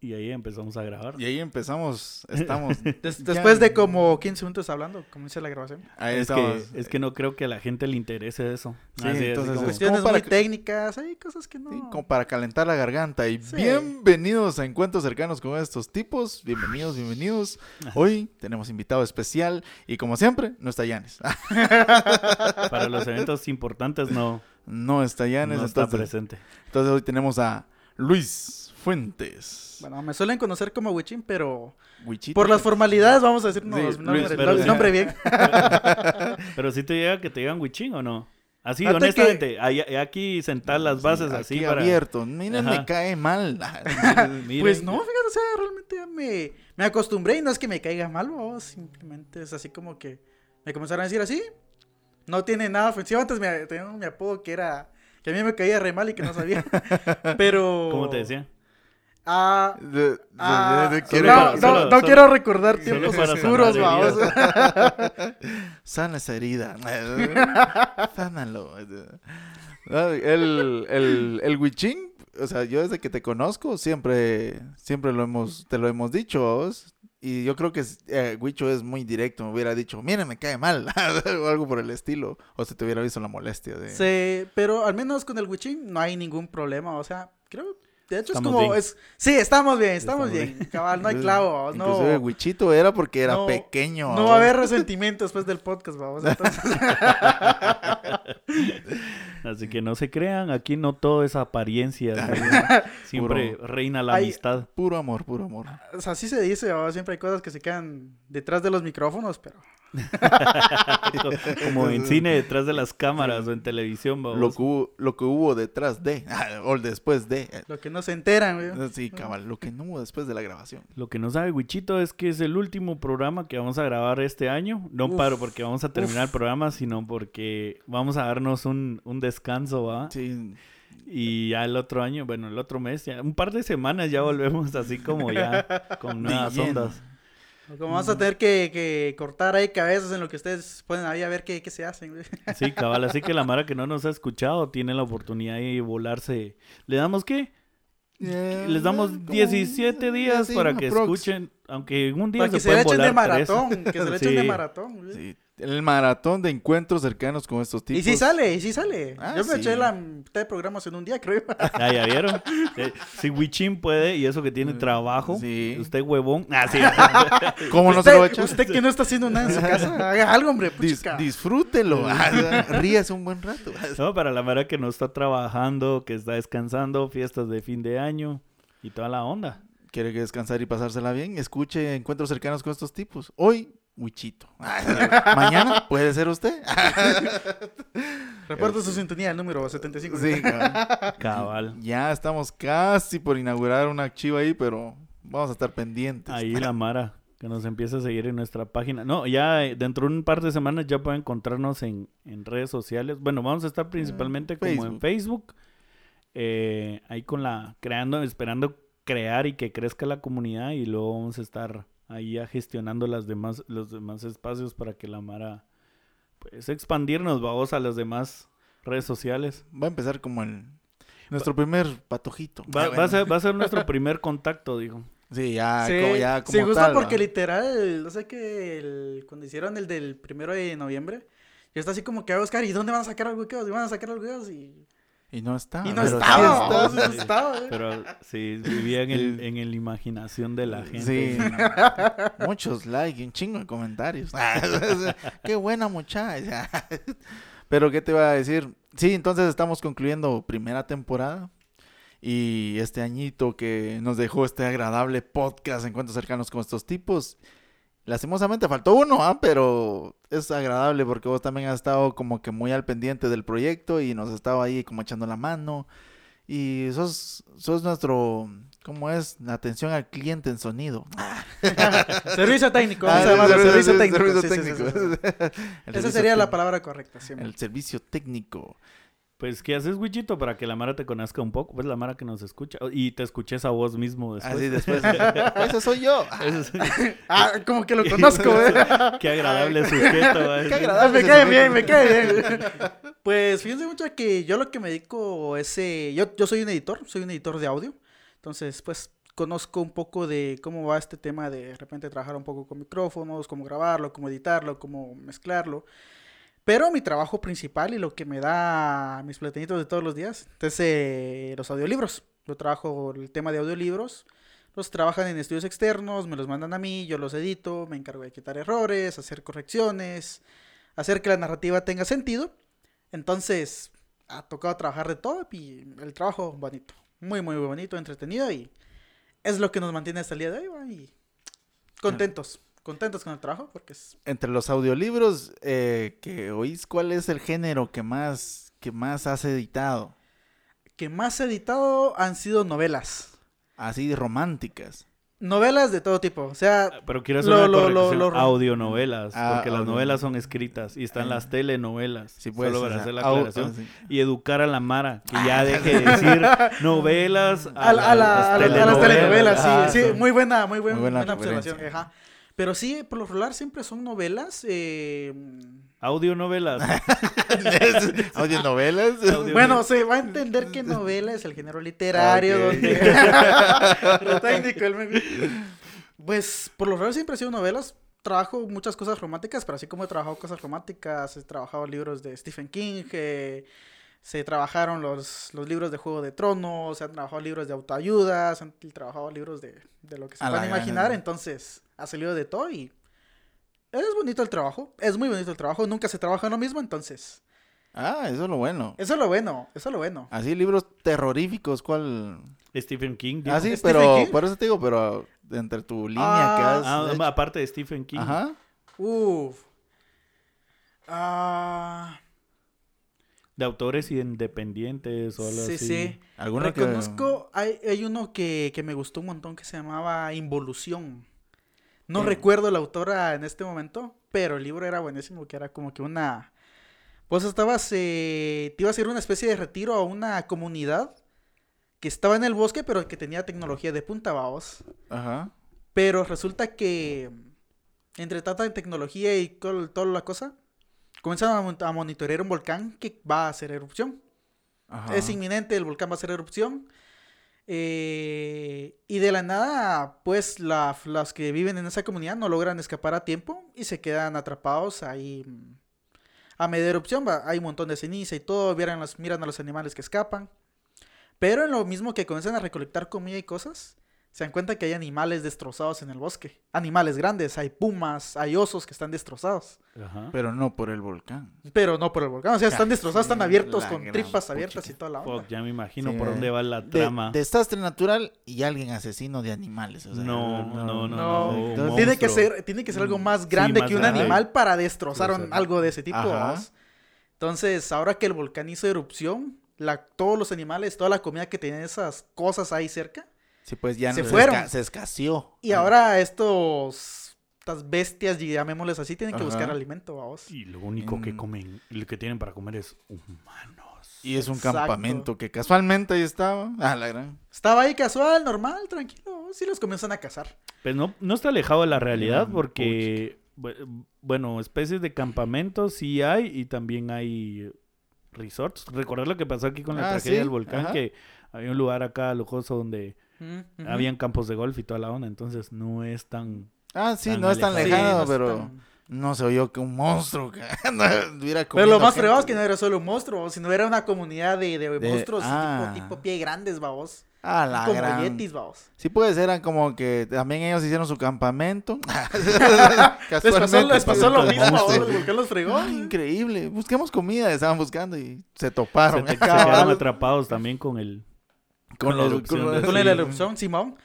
Y ahí empezamos a grabar. Y ahí empezamos, estamos. Des- ya- después de como 15 minutos hablando, como dice la grabación. Ahí es, que, es que no creo que a la gente le interese eso. Sí, Así es, entonces como- es- Cuestiones para muy técnicas, hay cosas que no. Sí, como para calentar la garganta. Y Sí. bienvenidos a Encuentros Cercanos con estos tipos. Bienvenidos, bienvenidos. Hoy tenemos invitado especial y como siempre, no está Yanes. para los eventos importantes no, No está Yanes, no está entonces, presente. entonces hoy tenemos a Luis Fuentes. Bueno, me suelen conocer como Wichin, pero por las formalidades vamos a decirnos Sí, nombre, Luis, pero- nombre bien. Pero si te llega que te digan Wichín o no. Así, honestamente, aquí sentar las bases Sí, así para... abierto. Miren, me cae mal. Miren, Pues no, fíjate, o sea, realmente ya me, me acostumbré y no es que me caiga mal, simplemente es así como que me comenzaron a decir así. No tiene nada ofensivo. Antes me, tenía mi apodo que era que a mí me caía re mal y que no sabía. Pero. ¿Cómo te decía? Ah, De- de- ah, de- de- no, quiere- no, solo- no solo- quiero recordar tiempos oscuros, vamos. Sana esa herida. Sánalo. No, El, el, el Wichín, o sea, yo desde que te conozco siempre, siempre lo hemos, te lo hemos dicho. ¿vos? Y yo creo que eh, es muy directo. Me hubiera dicho, mira, me cae mal. o algo por el estilo. O se te hubiera visto la molestia de... Sí, pero al menos con el Wichin no hay ningún problema. O sea, creo. De hecho, Estamos es como. bien. Es, sí, estamos bien, estamos, Estamos bien. Cabal, no hay clavo. No, Inclusive Wichito era porque era No, pequeño. no va a haber resentimiento después del podcast, vamos. Entonces, Así que no se crean, aquí no todo es apariencia. ¿no? Siempre Puro- reina la Hay- amistad. Puro amor, puro amor. o sea, así se dice, siempre hay cosas que se quedan detrás de los micrófonos, pero. Como en cine detrás de las cámaras o en televisión. Lo que, hubo, lo que hubo detrás de, o el después de. Lo que no se enteran, güey. Sí, cabal, lo que no hubo después de la grabación. Lo que no sabe Wichito es que es el último programa que vamos a grabar este año. No Uf, paro porque vamos a terminar uf. el programa, sino porque vamos a darnos un, un descanso, ¿va? Sí, Y ya el otro año, bueno, el otro mes, ya un par de semanas ya volvemos así como ya con nuevas lleno. ondas. Como vamos a tener que, que cortar ahí cabezas en lo que ustedes pueden ahí a ver qué, qué se hacen, güey. Sí, cabal, así que la Mara que no nos ha escuchado tiene la oportunidad de volarse. ¿Le damos qué? Les damos como 17 días sí, para que aprox. escuchen, aunque un día Para que se se le echen de volar tres. maratón, que se le echen de maratón, güey. Sí, el maratón de encuentros cercanos con estos tipos. Y sí sale, y sí sale. Ah, Yo me sí. eché la mitad de programas en un día, creo. Ah, ¿ya vieron? Si Wichin puede, y eso que tiene trabajo, Mm, Sí. usted huevón. Ah, sí. ¿Cómo no se lo va a echar? usted que no está haciendo nada en su casa, haga algo, hombre. Dis- puchica. disfrútelo. Ah, Ríase un buen rato. No, para la Mara que no está trabajando, que está descansando, fiestas de fin de año y toda la onda. ¿Quiere que descansar y pasársela bien? Escuche encuentros cercanos con estos tipos. Hoy, Wichito. Mañana puede ser usted. Reporta su sintonía, el número 75. Sí, cabal. Cabal. ya estamos casi por inaugurar una archivo ahí, pero vamos a estar pendientes. Ahí la Mara, que nos empiece a seguir en nuestra página. No, ya eh, dentro de un par de semanas ya pueden encontrarnos en, en redes sociales. Bueno, vamos a estar principalmente como en Facebook. Facebook. eh, ahí con la, creando, esperando crear y que crezca la comunidad y luego vamos a estar ahí ya gestionando las demás, los demás espacios para que la Mara, pues expandirnos, vamos a las demás redes sociales. Va a empezar como el nuestro primer patojito. Va, Ah, va a ser, va a ser nuestro primer contacto, digo. Sí, ya, Sí, como, ya como sí, justo tal, porque literal, no sé que el- cuando hicieron el del primero de noviembre, yo estaba así como que a buscar, ¿y dónde van a sacar los huequeos? ¿Y van a sacar los huequeos? Y, Y no está. y no pero sí estaba, estaba, güey. Pero sí, vivía en, el, en la imaginación de la gente. Sí. Muchos likes y un chingo de comentarios. Qué buena muchacha. Pero ¿qué te iba a decir? Sí, entonces estamos concluyendo primera temporada. Y este añito que nos dejó este agradable podcast, encuentros cercanos con estos tipos. Lastimosamente faltó uno, ¿ah? pero es agradable porque vos también has estado como que muy al pendiente del proyecto y nos has estado ahí como echando la mano. Y sos, sos nuestro, ¿cómo es? La atención al cliente en sonido. servicio técnico, Ah, servicio- servicio técnico. servicio sí, sí, sí, Esa sería la palabra correcta, siempre. El servicio técnico. Pues, ¿qué haces, Wichito? Para que la Mara te conozca un poco. Pues la Mara que nos escucha. Y te escuches a vos mismo después. Así después. Ese soy yo. Eso es- Ah, como que lo conozco, güey. Qué agradable sujeto. ¿va? Qué agradable. me cae bien, me cae bien. Pues fíjense mucho que yo lo que me dedico es... eh, yo, yo soy un editor, soy un editor de audio. Entonces, pues, conozco un poco de cómo va este tema de de repente trabajar un poco con micrófonos, cómo grabarlo, cómo editarlo, cómo mezclarlo. Pero mi trabajo principal y lo que me da mis platinitos de todos los días es eh, los audiolibros. Yo trabajo el tema de audiolibros. Los trabajan en estudios externos, me los mandan a mí, yo los edito, me encargo de quitar errores, hacer correcciones, hacer que la narrativa tenga sentido. Entonces, ha tocado trabajar de todo y el trabajo bonito. Muy, muy bonito, entretenido y es lo que nos mantiene hasta el día de hoy. Y contentos, contentos con el trabajo porque es... Entre los audiolibros eh, que oís, ¿cuál es el género que más, que más has editado? que más he editado han sido novelas. Así románticas. Novelas de todo tipo. O sea, Pero quiero hacer Lo- una lo- corrección. lo- lo- Audionovelas, Ah, porque las novelas son escritas y están Ah. las telenovelas. Sí, pues. Solo para hacer la aclaración. Y educar a la Mara, que ya deje de decir novelas a, la- a la- a la- a las telenovelas, sí, sí, muy buena, muy, buen- Muy buena buena, observación. Ajá. Pero sí, por lo regular siempre son novelas. eh, Audionovelas. Audionovelas. Audio- bueno, se va a entender que novela es el género literario donde... Lo técnico, el. Pues por lo regular siempre he sido novelas. Trabajo muchas cosas románticas, pero así como he trabajado cosas románticas, he trabajado libros de Stephen King, eh, se trabajaron los, los libros de Juego de Tronos, se han trabajado libros de autoayuda, se han trabajado libros de, de lo que se puedan imaginar, entonces ha salido de todo y es bonito el trabajo, es muy bonito el trabajo, nunca se trabaja en lo mismo, entonces Ah, eso es lo bueno. eso es lo bueno, eso es lo bueno. Así libros terroríficos, ¿cuál? Stephen King. dijo. Ah, sí, ¿Stephen pero King? por eso te digo, pero entre tu línea Ah, que has Ah, hecho. aparte de Stephen King. Ajá. Uf. Ah, De autores independientes o algo sí, así. sí. ¿Alguno que- Reconozco, hay, hay uno que, que me gustó un montón que se llamaba Involución. No recuerdo la autora en este momento, pero el libro era buenísimo, que era como que una... Vos estabas, eh, te iba a hacer una especie de retiro a una comunidad que estaba en el bosque, pero que tenía tecnología de punta, vamos. Ajá. Pero resulta que entre tanta tecnología y todo, toda la cosa, mon- a monitorear un volcán que va a hacer erupción. Ajá. Es inminente, el volcán va a hacer erupción. Eh, y de la nada, pues la- las que viven en esa comunidad no logran escapar a tiempo y se quedan atrapados ahí mm, a media erupción. Hay un montón de ceniza y todo, los, miran a los animales que escapan. Pero en lo mismo que comienzan a recolectar comida y cosas, se dan cuenta que hay animales destrozados en el bosque. Animales grandes, hay pumas, hay osos que están destrozados. Ajá. Pero no por el volcán. Pero no por el volcán, o sea, están destrozados, están abiertos La con tripas abiertas puchica. y toda la onda. Fuck, ya me imagino Sí. por dónde va la De- trama. desastre natural y alguien asesino de animales. o sea, No, no, no, No, no. un entonces- Tiene que ser, tiene que ser algo más grande más que un grande. animal para destrozar un- Destrozar. algo de ese tipo. Entonces, ahora que el volcán hizo erupción, la, todos los animales, toda la comida que tenían esas cosas ahí cerca, Sí, pues ya Se no- fueron. esca- se escaseó. y Ah, ahora estos, estas bestias, llamémosles así, tienen que Ajá. buscar alimento, vamos. Y lo único que En- comen, lo que tienen para comer es humanos. Y es un Exacto. campamento que casualmente ahí estaba. Ah, la gran. Estaba ahí casual, normal, tranquilo, sí los comienzan a cazar. Pues no, no está alejado de la realidad Gran porque, bu- bueno, especies de campamentos sí hay y también hay resorts. Recordar lo que pasó aquí con la Ah, tragedia sí, del volcán, ajá. que había un lugar acá lujoso donde Mm, habían campos de golf y toda la onda, entonces no es tan... Ah, sí, Tan no es tan. Sí, lejano, no pero tan- no se oyó que un monstruo que Pero lo más fregado es que no era solo un monstruo, sino era una comunidad de, de De- monstruos ah. tipo, tipo pie grandes, babos. Ah, la como gran. yetis, babos. Sí puede ser, eran como que también ellos hicieron su campamento. Les pasó, les pasó lo mismo, babos, volcán los fregó. Ay, increíble. Busquemos comida, estaban buscando y se Se, toparon. te- se quedaron atrapados también con el... con con la erupción con la erupción, Simón.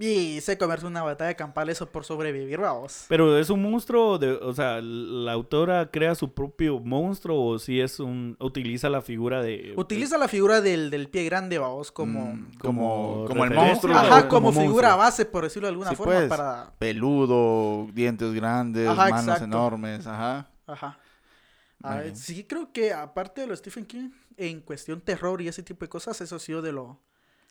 Y se comerse una batalla campal eso por sobrevivir, babos. Pero es un monstruo, de, o sea, la autora crea su propio monstruo o si es un... utiliza la figura de... Utiliza la figura del, del pie grande, babos, como... Mm, como, como el monstruo. Ajá, como como, figura monstruo. base, por decirlo de alguna Sí, forma, pues. para... Peludo, dientes grandes, Ajá, manos exacto. enormes, ajá. Ajá. A ver, sí, creo que aparte de lo Stephen King, en cuestión terror y ese tipo de cosas, eso ha sido de lo...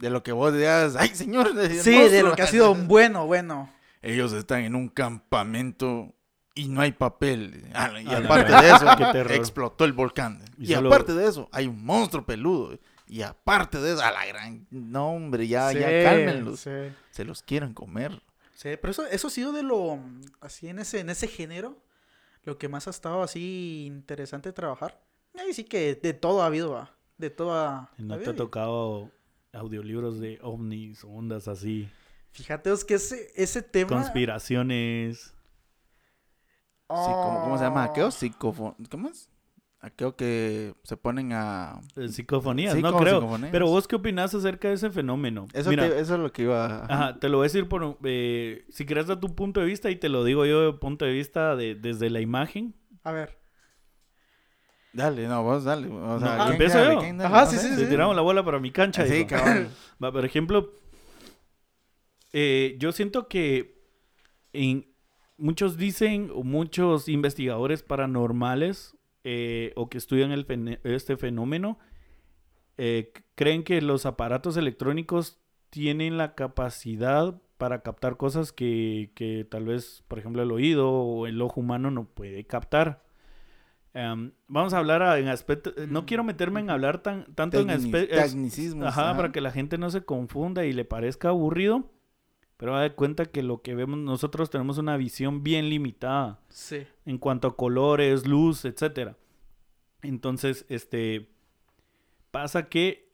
De lo que vos digas, ay señor. Sí, de monstruo". lo que ha sido bueno, bueno. Ellos están en un campamento y no hay papel. Ah, y A la aparte de eso, explotó el volcán. Y Y, solo- aparte de eso, hay un monstruo peludo. Y aparte de eso, a la gran... No, hombre, ya, ya Sí, cálmenlos. sí. Se los quieren comer. Sí, pero eso, eso ha sido de lo, así en ese, en ese género, lo que más ha estado así interesante trabajar. Ahí sí que de todo ha habido, va. De todo ha, ¿No ha te ha tocado audiolibros de ovnis, ondas así, Fíjate, es que ese, ese tema... conspiraciones? Sí, ¿cómo, cómo se llama? Ah. ¿Aquello? Psicofo... ¿Cómo es? Aquello que se ponen a... eh, Psicofonías, Sí, no creo. psicofonías. Pero vos qué opinás acerca de ese fenómeno? Eso, Mira, te- eso es lo que iba... Ajá, te lo voy a decir por, eh, si querés dar tu punto de vista y te lo digo yo de punto de vista de, desde la imagen. A ver. Dale, no, vos dale. O sea, No, ¿quién ¿empiezo dale? yo? ¿Quién dale? Ajá, sí, sé. sí, Le tiramos la bola para mi cancha. Sí, cabrón. Va, por ejemplo, eh, yo siento que en- muchos dicen, o muchos investigadores paranormales eh, o que estudian el este fenómeno, eh, creen que los aparatos electrónicos tienen la capacidad para captar cosas que, que tal vez, por ejemplo, el oído o el ojo humano no puede captar. Em, vamos a hablar a- en aspecto, no quiero meterme en hablar tan, tanto en aspectos... Tecnicismos. Ajá, para que la gente no se confunda y le parezca aburrido. Pero da de cuenta que lo que vemos nosotros tenemos una visión bien limitada Sí. en cuanto a colores, luz, etcétera. Entonces, este pasa que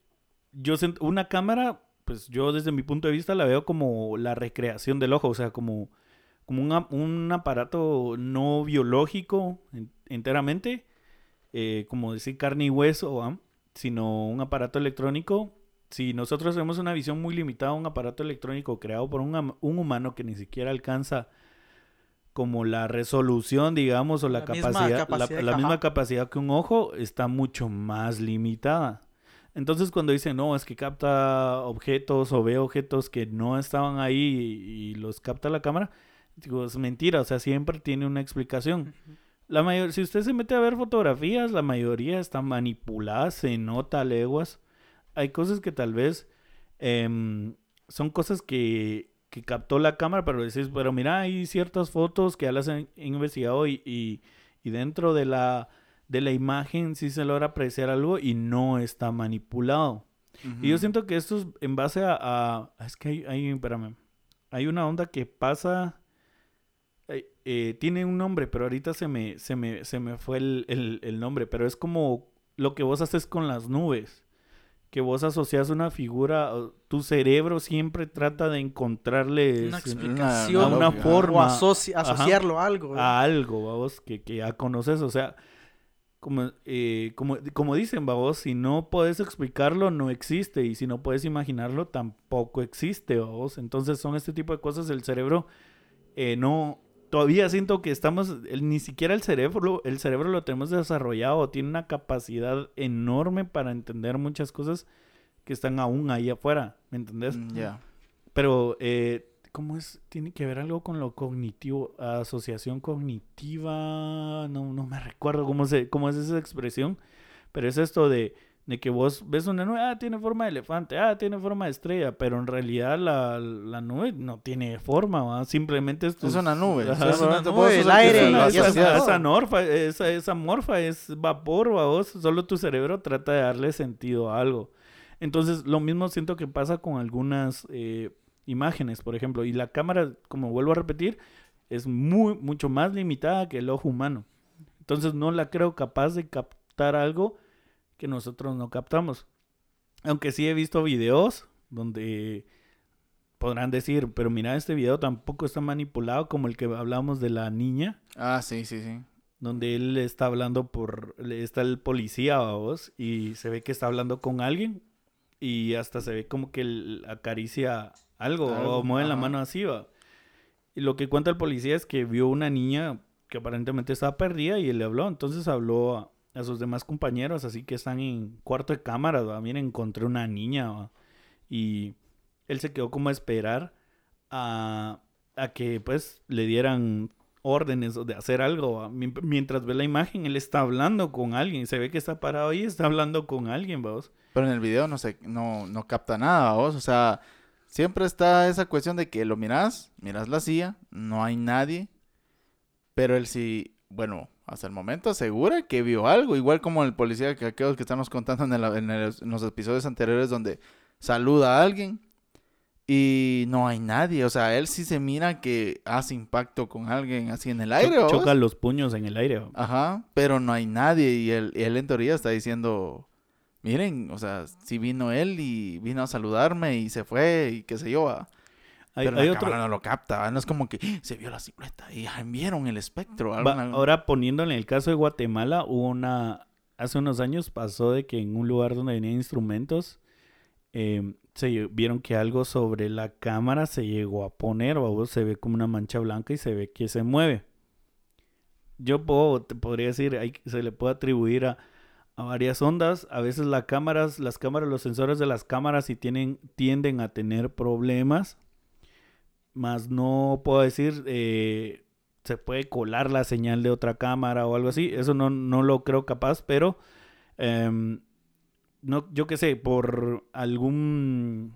yo una cámara, pues yo desde mi punto de vista la veo como la recreación del ojo, o sea, como como un, un aparato no biológico en- enteramente, eh, como decir carne y hueso, sino un aparato electrónico. Si nosotros tenemos una visión muy limitada, un aparato electrónico creado por un, un humano que ni siquiera alcanza como la resolución, digamos, o la, La misma capacidad, la- capacidad, la, misma capacidad que un ojo, está mucho más limitada. Entonces cuando dicen, no, es que capta objetos o ve objetos que no estaban ahí y, y los capta la cámara, digo, es mentira, o sea, siempre tiene una explicación. La mayor, si usted se mete a ver fotografías, la mayoría están manipuladas, se nota leguas. Hay cosas que tal vez em, son cosas que, que captó la cámara, pero decís, pero mira, hay ciertas fotos que ya las han investigado y, y, y dentro de la, de la imagen sí se logra apreciar algo y no está manipulado. Y yo siento que esto es en base a... a- es que hay, hay, espérame, hay una onda que pasa... eh, tiene un nombre, pero ahorita se me, se me, se me fue el, el- el nombre, pero es como lo que vos haces con las nubes. Que vos asocias una figura, tu cerebro siempre trata de encontrarle Una explicación. a una forma O asoci- Ajá. asociarlo a algo. ¿verdad? a algo, vamos, que, que ya conoces. O sea, como, eh, como, como dicen, vamos, si no puedes explicarlo, no existe. Y si no puedes imaginarlo, tampoco existe, vamos. Entonces son este tipo de cosas. El cerebro eh, no... Todavía siento que estamos, el- ni siquiera el cerebro, el cerebro lo tenemos desarrollado, tiene una capacidad enorme para entender muchas cosas que están aún ahí afuera, ¿me entendés? Mm, Ya. Pero, eh, ¿cómo es? Tiene que ver algo con lo cognitivo, asociación cognitiva, no, no me recuerdo cómo, se, cómo es esa expresión, pero es esto de, de que vos ves una nube, ah, tiene forma de elefante, ah, tiene forma de estrella, pero en realidad la, la nube no tiene forma, ¿va? simplemente es, una nube. Ajá. Es una nube, el aire, y esa, morfa, esa, esa morfa es vapor, ¿va vos? Solo tu cerebro trata de darle sentido a algo. Entonces, lo mismo siento que pasa con algunas eh, imágenes, por ejemplo. Y la cámara, como vuelvo a repetir, es muy, mucho más limitada que el ojo humano. Entonces, no la creo capaz de captar algo que nosotros no captamos. Aunque sí he visto videos donde podrán decir, pero mira, este video tampoco está manipulado como el que hablamos de la niña Ah, sí, sí, sí. donde él está hablando por, está el policía, vos, y se ve que está hablando con alguien y hasta se ve como que él acaricia algo, Algo, o mueve la ajá. mano así, va. Y lo que cuenta el policía es que vio una niña que aparentemente estaba perdida y él le habló, entonces habló a, sus demás compañeros, así que están en cuarto de cámara, va. Miren, encontré una niña. Y él se quedó como a esperar a, a que pues le dieran órdenes de hacer algo. Mientras ve la imagen, él está hablando con alguien. Se ve que está parado ahí está hablando con alguien, vamos. Pero en el video no se, no, no capta nada, vos. O sea, siempre está esa cuestión de que lo miras, miras la silla, no hay nadie. Pero él sí, bueno, hasta el momento asegura que vio algo, igual como el policía que aquellos que estamos contando en, el- en el- en los episodios anteriores donde saluda a alguien y no hay nadie, o sea, él sí se mira que hace impacto con alguien así en el aire, Cho- choca los puños en el aire. Ajá, pero no hay nadie y él, y él en teoría está diciendo, miren, o sea, si vino él y vino a saludarme y se fue y qué sé yo, ¿va? Hay, pero hay la otro, cámara no lo capta, no es como que "Ah, se vio la silueta y vieron el espectro. Va, ahora poniéndole el caso de Guatemala, hubo una, hace unos años pasó de que en un lugar donde venían instrumentos, eh, se vieron que algo sobre la cámara se llegó a poner, o se ve como una mancha blanca y se ve que se mueve. Yo puedo, te podría decir, hay, se le puede atribuir a, a varias ondas. A veces las cámaras, las cámaras, los sensores de las cámaras sí tienen, tienden a tener problemas. Más no puedo decir, eh, se puede colar la señal de otra cámara o algo así. Eso no, no lo creo capaz, pero em, no, yo qué sé, por algún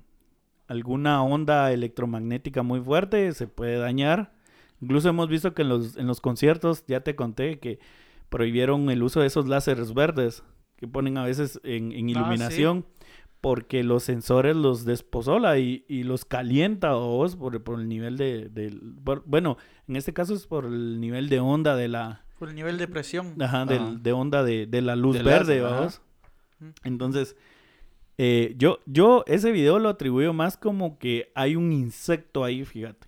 alguna onda electromagnética muy fuerte se puede dañar. Incluso hemos visto que en los, en los conciertos, ya te conté, que prohibieron el uso de esos láseres verdes que ponen a veces en, en Ah, iluminación porque los sensores los despozola y, y los calienta o vos por, por el nivel de, del- por- bueno, en este caso es por el nivel de onda de la Por el nivel de presión. ajá, del- Ajá. de onda de, de la luz verde, vamos. Ujú. Entonces, eh, yo, yo ese video lo atribuyo más como que hay un insecto ahí, fíjate.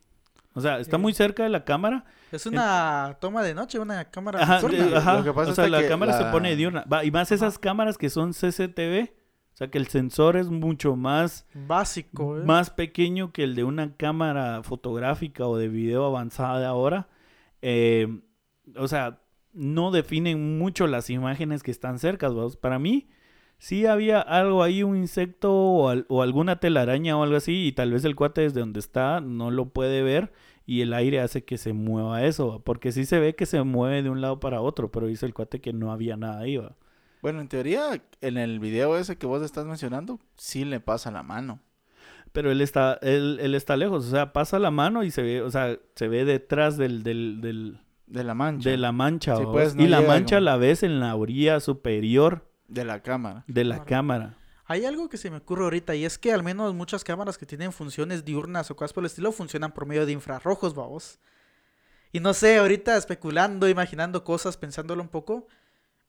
O sea, está muy cerca de la cámara. Es una toma de noche, una cámara Ajá, de-. Lo que pasa o sea, es la que cámara se pone diurna. Va, y más esas cámaras que son CCTV. O sea, que el sensor es mucho más, Básico, ¿eh? más pequeño que el de una cámara fotográfica o de video avanzada de ahora. Eh, o sea, no definen mucho las imágenes que están cerca. ¿vos? Para mí, sí había algo ahí, un insecto o, al- o alguna telaraña o algo así. Y tal vez el cuate desde donde está no lo puede ver. Y el aire hace que se mueva eso. ¿va? Porque sí se ve que se mueve de un lado para otro. Pero dice el cuate que no había nada ahí. ¿va? Bueno, en teoría, en el video ese que vos estás mencionando, sí le pasa la mano. Pero él está, él, él está lejos. O sea, pasa la mano y se ve, o sea, se ve detrás del, del, del, De la mancha. de la mancha. Pues, no y la mancha como- la ves en la orilla superior De la cámara. de la Claro. cámara. Hay algo que se me ocurre ahorita y es que al menos muchas cámaras que tienen funciones diurnas o cosas por el estilo funcionan por medio de infrarrojos, vamos. Y no sé, ahorita especulando, imaginando cosas, pensándolo un poco,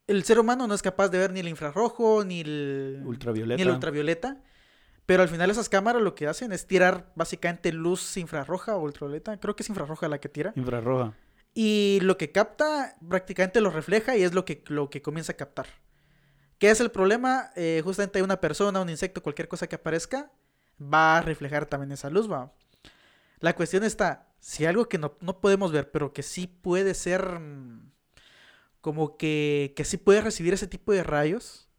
el ser humano no es capaz de ver ni el infrarrojo ni el Ultravioleta. ni el ultravioleta. Pero al final esas cámaras lo que hacen es tirar básicamente luz infrarroja o ultravioleta. Creo que es infrarroja la que tira. Infrarroja. Y lo que capta prácticamente lo refleja y es lo que, lo que comienza a captar. ¿Qué es el problema? Eh, justamente hay una persona, un insecto, cualquier cosa que aparezca, va a reflejar también esa luz, va. La cuestión está, si algo que no, no podemos ver, pero que sí puede ser mm, como que, que sí puede recibir ese tipo de rayos,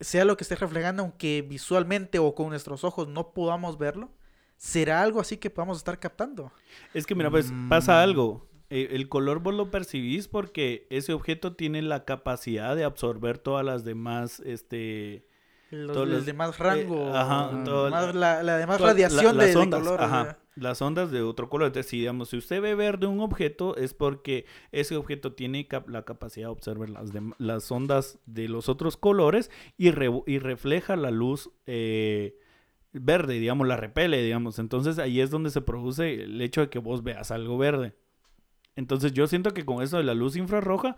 sea lo que esté reflejando, aunque visualmente o con nuestros ojos no podamos verlo, será algo así que podamos estar captando. Es que mira, pues Mm. pasa algo. Eh, el color vos lo percibís porque ese objeto tiene la capacidad de absorber todas las demás, este... Los, Todos los- de más rango, eh, ajá, mm, todo el- más la, la de más todas la- radiación las de, de ondas, color. ajá, ¿verdad? Las ondas de otro color. Entonces, si digamos, si usted ve verde un objeto, es porque ese objeto tiene la capacidad de observar las, las ondas de los otros colores y, y refleja la luz eh, verde, digamos, la repele, digamos. Entonces, ahí es donde se produce el hecho de que vos veas algo verde. Entonces, yo siento que con eso de la luz infrarroja,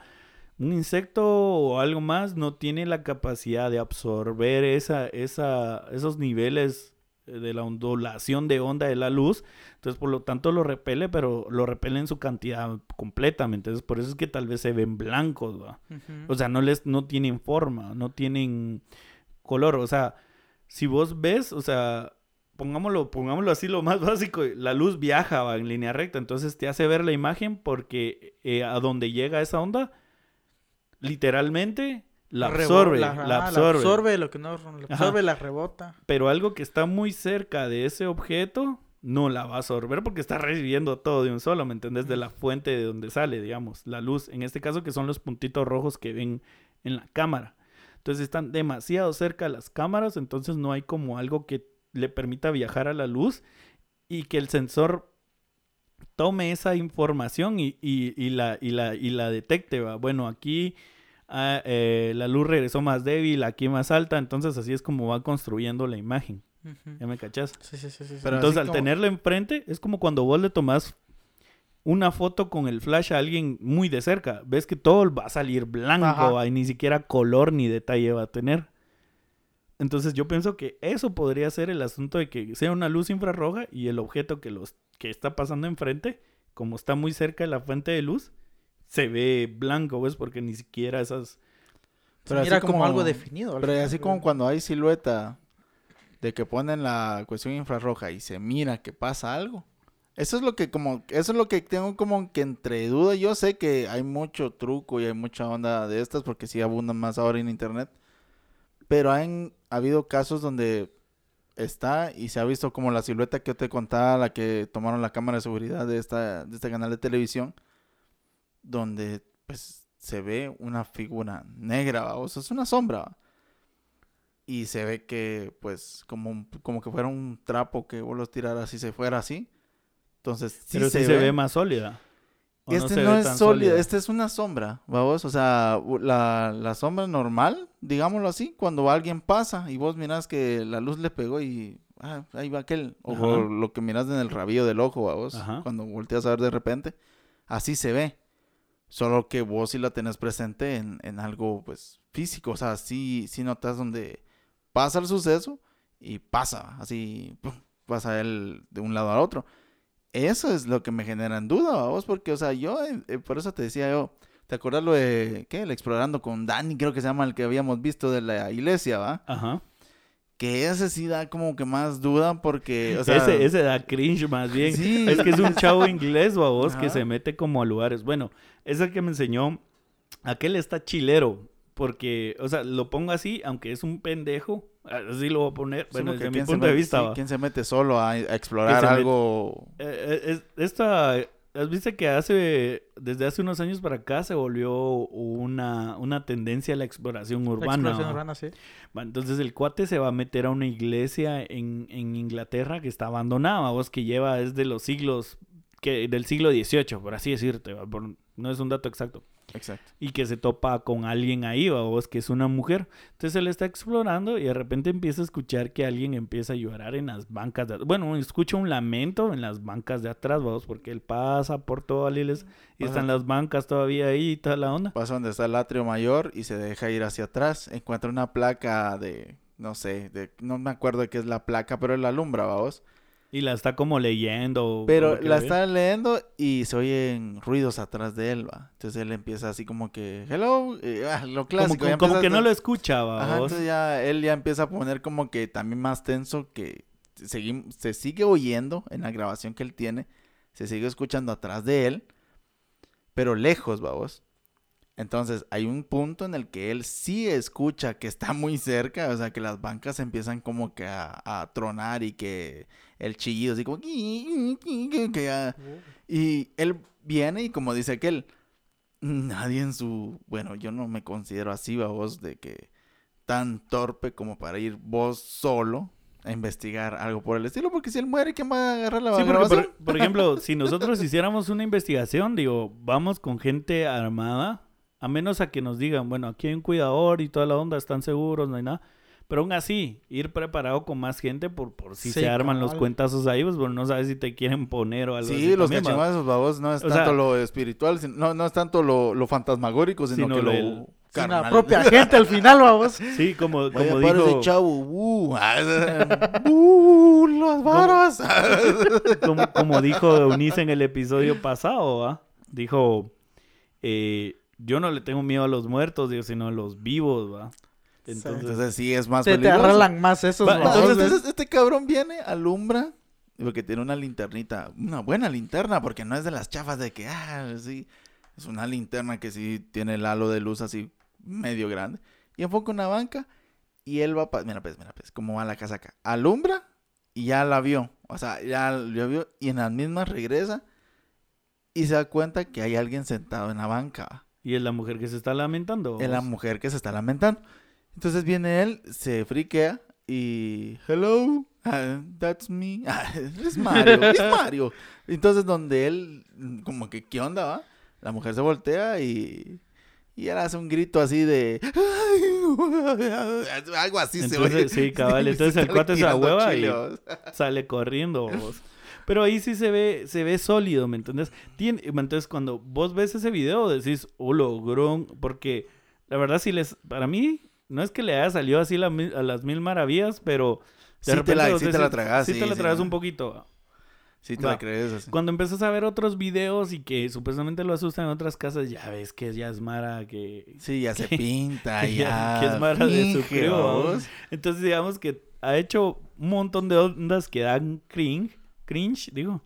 un insecto o algo más no tiene la capacidad de absorber esa, esa, esos niveles de la ondulación de onda de la luz. Entonces, por lo tanto, lo repele, pero lo repele en su cantidad completamente. Entonces, por eso es que tal vez se ven blancos. O sea, no les, no tienen forma, no tienen color. O sea, si vos ves, o sea, pongámoslo, pongámoslo así lo más básico, la luz viaja ¿va? en línea recta, entonces te hace ver la imagen porque eh, a donde llega esa onda, literalmente la absorbe, la, la, ajá, absorbe. lo que no la absorbe, la rebota. Pero algo que está muy cerca de ese objeto no la va a absorber porque está recibiendo todo de un solo, ¿me entendés? De la fuente de donde sale, digamos, la luz. En este caso que son los puntitos rojos que ven en la cámara. Entonces están demasiado cerca las cámaras, entonces no hay como algo que le permita viajar a la luz y que el sensor tome esa información y, y- y la, y, la, y la detecte, ¿va? Bueno, aquí ah, eh, la luz regresó más débil, aquí más alta, entonces así es como va construyendo la imagen. ¿Ya me cachas? Sí, sí, sí. Pero entonces al como- tenerlo enfrente, es como cuando vos le tomás una foto con el flash a alguien muy de cerca. Ves que todo va a salir blanco, y ni siquiera color ni detalle va a tener. Entonces yo pienso que eso podría ser el asunto de que sea una luz infrarroja y el objeto que los que está pasando enfrente, como está muy cerca de la fuente de luz, se ve blanco, ¿ves? Porque ni siquiera esas Pero mira como, como- algo definido. Pero final, así como cuando hay silueta de que ponen la cuestión infrarroja y se mira que pasa algo. Eso es lo que como eso es lo que tengo como que entre duda. Yo sé que hay mucho truco y hay mucha onda de estas porque sí abundan más ahora en internet. Pero han habido casos donde está y se ha visto como la silueta que yo te contaba, la que tomaron la cámara de seguridad de esta de este canal de televisión donde pues se ve una figura negra, o sea, es una sombra. Y se ve que, pues, como, como que fuera un trapo que vos los tiraras y se fuera así. Entonces, sí pero se, sí se ve. ve más sólida. ¿O Este no, ve es tan sólida, este es una sombra, vamos. O sea, la, la sombra normal, digámoslo así, cuando alguien pasa y vos mirás que la luz le pegó y ah, ahí va aquel. O Ajá. lo que miras en el rabillo del ojo, Ajá. cuando volteas a ver de repente. Así se ve. Solo que vos sí la tenés presente en, en algo, pues, físico. O sea, sí, sí notas donde pasa el suceso y pasa, así, pasa él de un lado al otro. Eso es lo que me genera en duda, vos, porque, o sea, yo, eh, eh, por eso te decía yo, ¿te acuerdas lo de, qué? El explorando con Dani, creo que se llama el que habíamos visto de la iglesia, ¿va? Ajá. Que ese sí da como que más duda porque, o sea... ese, ese da cringe más bien. Sí. Es que es un chavo inglés, vos, que se mete como a lugares. Bueno, ese que me enseñó, aquel está chilero. Porque, o sea, lo pongo así, aunque es un pendejo, así lo voy a poner, sí, bueno, porque desde mi ¿quién se punto de vista. sí. ¿Quién se mete solo a, a explorar algo? Eh, eh, es- esta, ¿has visto que hace, desde hace unos años para acá se volvió una, una tendencia a la exploración La urbana? exploración va? urbana, sí. Entonces el cuate se va a meter a una iglesia en, en Inglaterra que está abandonada, vos que lleva desde los siglos, que del siglo XVIII, por así decirte, por- no es un dato exacto. Exacto. Y que se topa con alguien ahí, vos que es una mujer. Entonces él está explorando y de repente empieza a escuchar que alguien empieza a llorar en las bancas de Bueno, escucha un lamento en las bancas de atrás, vamos, porque él pasa por todo Aliles y están las bancas todavía ahí y toda la onda. Pasa donde está el atrio mayor y se deja ir hacia atrás. Encuentra una placa de, no sé, de, no me acuerdo de qué es la placa, pero él la alumbra, vamos. Y la está como leyendo. Pero la ve. está leyendo y se oyen ruidos atrás de él, va. Entonces él empieza así como que, hello, y, ah, lo clásico. como- que a- no lo escuchaba, Ajá, entonces ya él ya empieza a poner como que también más tenso que segui- se sigue oyendo en la grabación que él tiene, se sigue escuchando atrás de él, pero lejos, vamos. Entonces hay un punto en el que él sí escucha que está muy cerca, o sea que las bancas empiezan como que a, a tronar y que el chillido así como que ya- y él viene y como dice aquel, nadie en su... Bueno, yo no me considero así, va vos, de que tan torpe como para ir vos solo a investigar algo por el estilo, porque si él muere, ¿quién va a agarrar la Sí, grabación? por, por ejemplo, si nosotros hiciéramos una investigación, digo, vamos con gente armada, a menos a que nos digan, bueno, aquí hay un cuidador y toda la onda, están seguros, no hay nada. Pero aún así, ir preparado con más gente por, por si Sí, se arman los cuentazos ahí, pues bueno, no sabes si te quieren poner o algo así. Sí, los cachimazos, babos, no es O tanto sea- lo espiritual, sino- no, no es tanto lo, lo fantasmagórico, sino, Sino que lo Sí, la propia gente al final, vamos. Sí, como, Vaya, como dijo, chavo, uh, ah, uh, las varas. como, como dijo Eunice en el episodio pasado, ¿va? Dijo, eh, yo no le tengo miedo a los muertos, digo, sino a los vivos, ¿va? Entonces, Entonces sí es más Se te peligroso. arreglan más esos, Va. Entonces, entonces, este cabrón viene, alumbra, porque tiene una linternita, una buena linterna, porque no es de las chafas de que, ah, sí, es una linterna que sí tiene el halo de luz así medio grande. Y enfoca una banca y él va, mira pues, mira pues, cómo va la casaca. Alumbra y ya la vio, o sea, ya la vio y en las mismas regresa y se da cuenta que hay alguien sentado en la banca. y es la mujer que se está lamentando. Es la mujer que se está lamentando. Entonces viene él, se friquea y hello. Ah, that's me. Ah, es Mario, es Mario. Entonces, donde él, como que, ¿qué onda, va? La mujer se voltea y. Y él hace un grito así de. Algo así se Entonces, ve. sí, cabal. Entonces el cuate se hueva y sale corriendo. vos. Pero ahí sí se ve, se ve sólido, ¿me entendés? Tiene, entonces cuando vos ves ese video decís, oh, logrón, porque la verdad sí les, para mí, no es que le haya salido así la a las mil maravillas, pero Sí te la- sí te la tragas, Sí, sí, te la tragas un poquito. Sí, te Va. la crees así. Cuando empiezas a ver otros videos y que supuestamente lo asustan en otras casas, ya ves que ya es Mara que... Sí, ya se pinta, que ya. que es Mara de su crew. Entonces digamos que ha hecho un montón de ondas que dan cringe, cringe, digo.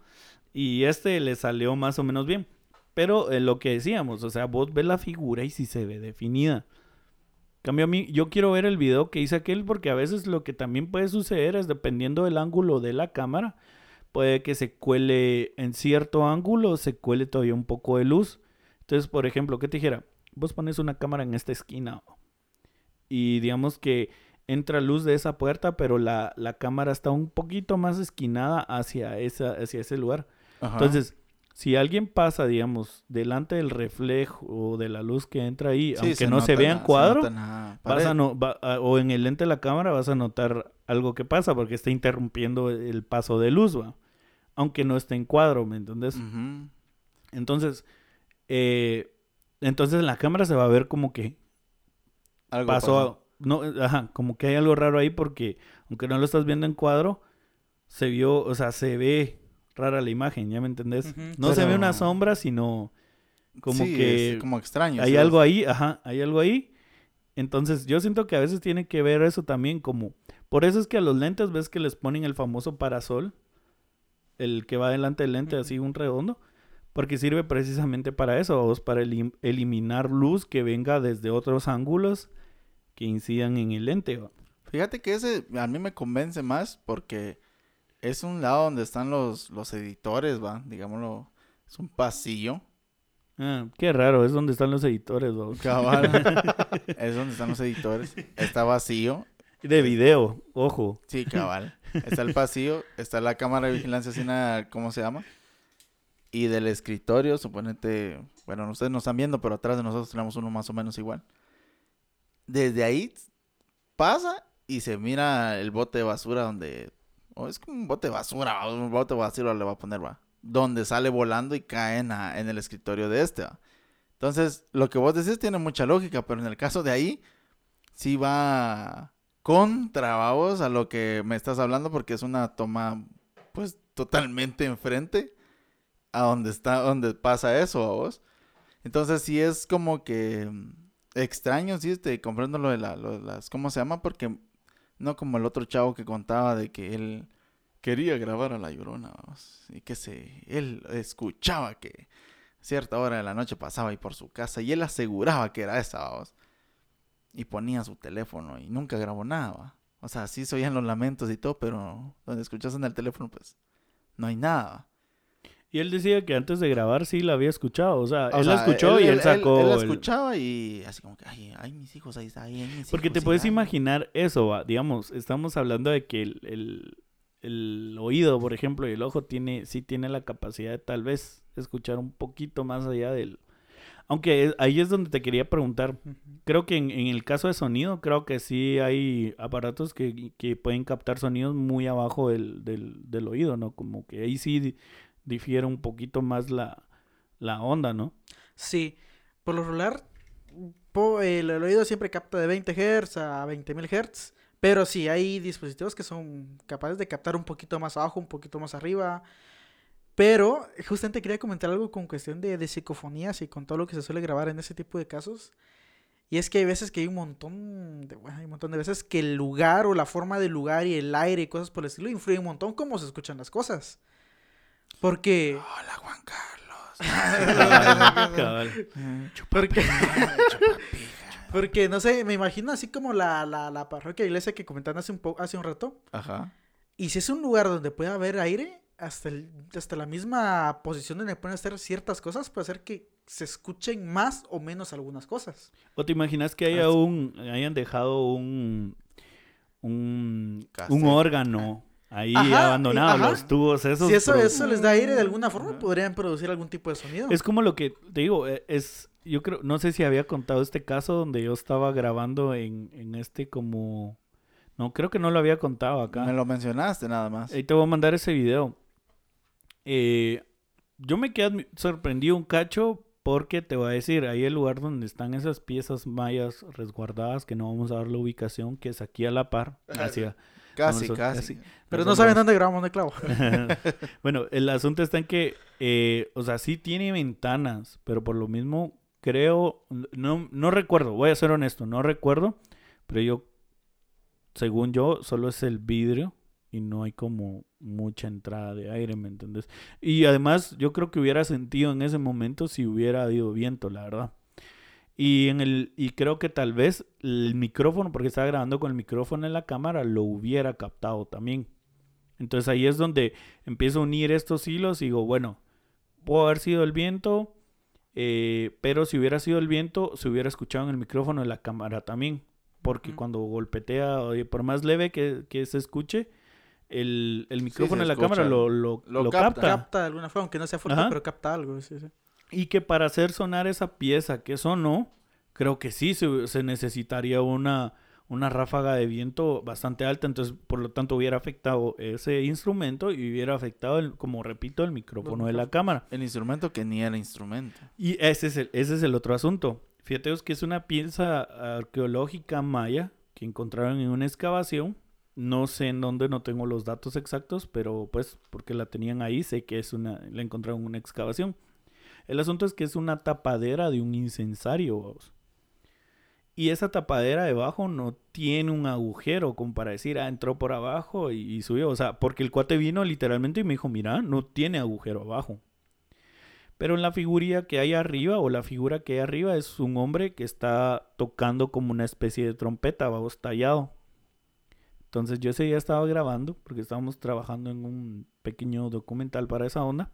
Y este le salió más o menos bien. Pero eh, lo que decíamos, o sea, vos ves la figura y sí se ve definida. Cambio a mí, yo quiero ver el video que hice aquel porque a veces lo que también puede suceder es dependiendo del ángulo de la cámara, puede que se cuele en cierto ángulo, se cuele todavía un poco de luz. Entonces, por ejemplo, ¿qué te dijera? Vos pones una cámara en esta esquina y digamos que entra luz de esa puerta, pero la, la cámara está un poquito más esquinada hacia, esa, hacia ese lugar. Ajá. Entonces, si alguien pasa, digamos, delante del reflejo o de la luz que entra ahí, Sí, aunque no se vea en cuadro, vas a no, va- a- o en el lente de la cámara vas a notar algo que pasa porque está interrumpiendo el paso de luz, ¿va? aunque no esté en cuadro, ¿me entiendes? Ujú. Entonces, eh, entonces en la cámara se va a ver como que Algo pasó, no, ajá, como que hay algo raro ahí porque aunque no lo estás viendo en cuadro, se vio, o sea, se ve rara la imagen, ¿ya me entendés? No se ve una sombra, sino como Sí, que es como extraño. hay algo ahí, ajá, hay algo ahí. Entonces, yo siento que a veces tiene que ver eso también como... Por eso es que a los lentes ves que les ponen el famoso parasol, el que va delante del lente, así un redondo, porque sirve precisamente para eso, vos, para elim- eliminar luz que venga desde otros ángulos que incidan en el lente. ¿va? Fíjate que ese a mí me convence más porque es un lado donde están los, los editores, va, digámoslo, es un pasillo. Ah, qué raro, es donde están los editores, ¿va? Cabal. es donde están los editores. Está vacío. De video, ojo. Sí, cabal. Está el pasillo, está la cámara de vigilancia, así ¿cómo se llama? Y del escritorio, suponete, bueno, ustedes no están viendo, pero atrás de nosotros tenemos uno más o menos igual. Desde ahí pasa y se mira el bote de basura donde, o es como un bote de basura, un bote de basura le va a poner, va, donde sale volando y cae en, la- en el escritorio de este, va. Entonces, lo que vos decís tiene mucha lógica, pero en el caso de ahí, sí va contra vos a lo que me estás hablando porque es una toma pues totalmente enfrente a donde está donde pasa eso a vos entonces sí es como que mm, extraño sí este comprendo lo de, la, lo de las cómo se llama porque no como el otro chavo que contaba de que él quería grabar a la llorona y que se él escuchaba que cierta hora de la noche pasaba ahí por su casa y él aseguraba que era esa vamos y ponía su teléfono y nunca grabó nada. O sea, sí se oían los lamentos y todo, pero donde escuchas en el teléfono, pues no hay nada. Y él decía que antes de grabar sí la había escuchado. O sea, O él la escuchó y él sacó. Él, la el- escuchaba y así como que, ay, ay, mis hijos, ahí está, mis Porque te puedes sí, ay". imaginar eso, va, digamos, estamos hablando de que el, el- el oído, por ejemplo, y el ojo tiene, sí tiene la capacidad de tal vez escuchar un poquito más allá del... Aunque es- ahí es donde te quería preguntar, creo que en, en el caso de sonido, creo que sí hay aparatos que, que pueden captar sonidos muy abajo del, del, del oído, ¿no? Como que ahí sí difiere un poquito más la, la onda, ¿no? Sí, por lo regular, el oído siempre capta de 20 Hz a 20.000 Hz, pero sí hay dispositivos que son capaces de captar un poquito más abajo, un poquito más arriba. Pero justamente quería comentar algo con cuestión de, de psicofonías y con todo lo que se suele grabar en ese tipo de casos. Y es que hay veces que hay un montón de, bueno, hay un montón de veces que el lugar o la forma del lugar y el aire y cosas por el estilo influyen un montón cómo se escuchan las cosas. Porque... Hola, Juan Carlos. Cabal. Porque... chupapija. Porque, no sé, me imagino así como la, la, la parroquia iglesia que comentaron hace un, po- hace un rato. Ajá. Y si es un lugar donde puede haber aire, hasta, el- hasta la misma posición donde pueden hacer ciertas cosas, puede hacer que se escuchen más o menos algunas cosas. ¿O te imaginas que haya Ah, un, hayan dejado un, un, un órgano ahí Ajá, abandonado, ajá. los tubos esos. Si eso, pero- eso les da aire de alguna forma, Ajá. podrían producir algún tipo de sonido. Es como lo que te digo, eh, es, yo creo, no sé si había contado este caso donde yo estaba grabando en, en este como, no, creo que no lo había contado acá. Me lo mencionaste nada más. Ahí te voy a mandar ese video. Eh, yo me quedé sorprendido un cacho porque te voy a decir, ahí el lugar donde están esas piezas mayas resguardadas, que no vamos a dar la ubicación, que es aquí a la par. hacia- Casi, casi. casi. Pero no saben dónde grabamos de clavo. bueno, el asunto está en que, eh, o sea, sí tiene ventanas, pero por lo mismo creo, no, no recuerdo, voy a ser honesto, no recuerdo, pero yo, según yo, solo es el vidrio y no hay como mucha entrada de aire, ¿me entiendes? Y además yo creo que hubiera sentido en ese momento si hubiera habido viento, la verdad. Y en el y creo que tal vez el micrófono, porque estaba grabando con el micrófono en la cámara, lo hubiera captado también. Entonces ahí es donde empiezo a unir estos hilos y digo, bueno, pudo haber sido el viento, eh, pero si hubiera sido el viento, se hubiera escuchado en el micrófono de la cámara también. Porque cuando golpetea, oye, por más leve que, que se escuche, el, el micrófono de la cámara lo, lo, Lo lo capta. capta. Capta de alguna forma, aunque no sea fuerte, Ajá. pero capta algo. Sí, sí. Y que para hacer sonar esa pieza que sonó, creo que sí se, se necesitaría una, una ráfaga de viento bastante alta. Entonces, por lo tanto, hubiera afectado ese instrumento y hubiera afectado, el, como repito, el micrófono de la cámara. El instrumento que ni era instrumento. Y ese es el, ese es el otro asunto. Fíjate que es una pieza arqueológica maya que encontraron en una excavación. No sé en dónde, no tengo los datos exactos, pero pues porque la tenían ahí, sé que es una, la encontraron en una excavación. El asunto es que es una tapadera de un incensario. vamos. Y esa tapadera debajo no tiene un agujero como para decir, ah, entró por abajo y, y subió. O sea, porque el cuate vino literalmente y me dijo, mira, no tiene agujero abajo. Pero en la figuría que hay arriba, o la figura que hay arriba, es un hombre que está tocando como una especie de trompeta, vamos, tallado. Entonces yo ese día estaba grabando, porque estábamos trabajando en un pequeño documental para esa onda.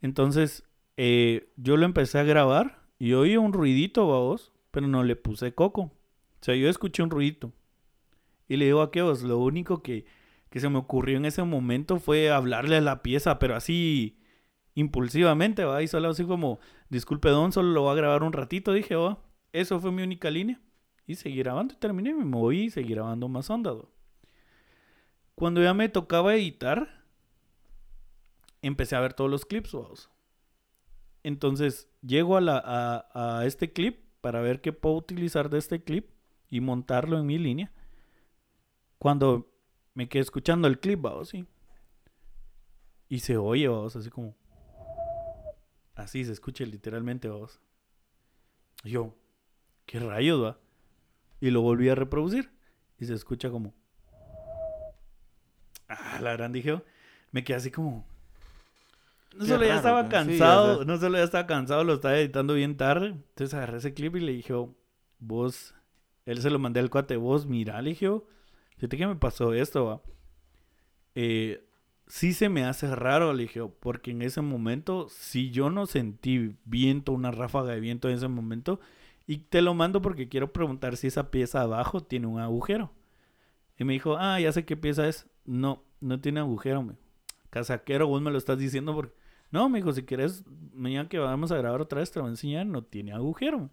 Entonces eh, yo lo empecé a grabar y oí un ruidito, vamos, pero no le puse coco. O sea, yo escuché un ruidito. Y le digo a Keos, lo único que, que se me ocurrió en ese momento fue hablarle a la pieza, pero así impulsivamente, va, y solo así como, disculpe don, solo lo voy a grabar un ratito, dije, va, eso fue mi única línea. Y seguí grabando y terminé, me moví y seguí grabando más ondas. va. Cuando ya me tocaba editar, empecé a ver todos los clips, vamos. Entonces, llego a, la, a, este clip para ver qué puedo utilizar de este clip y montarlo en mi línea. Cuando me quedé escuchando el clip, vamos, sí. Y se oye, vamos, así como. Así se escucha literalmente, vamos. Yo, ¿qué rayos va? Y lo volví a reproducir. Y se escucha como. Ah, la gran dije. Me quedé así como. No solo ya estaba sí, cansado, o sea- no solo ya estaba cansado, lo estaba editando bien tarde. Entonces agarré ese clip y le dije, oh, vos, él se lo mandé al cuate, vos, mira, le dije, oh, fíjate que me pasó esto, va. Eh, sí se me hace raro, le dije, oh, porque en ese momento, si yo no sentí viento, una ráfaga de viento en ese momento, y te lo mando porque quiero preguntar si esa pieza abajo tiene un agujero. Y me dijo, ah, ya sé qué pieza es. No, no tiene agujero, me. Casaquero, vos me lo estás diciendo porque... No, me dijo, si quieres, mañana que vamos a grabar otra vez, te lo voy a enseñar, no tiene agujero.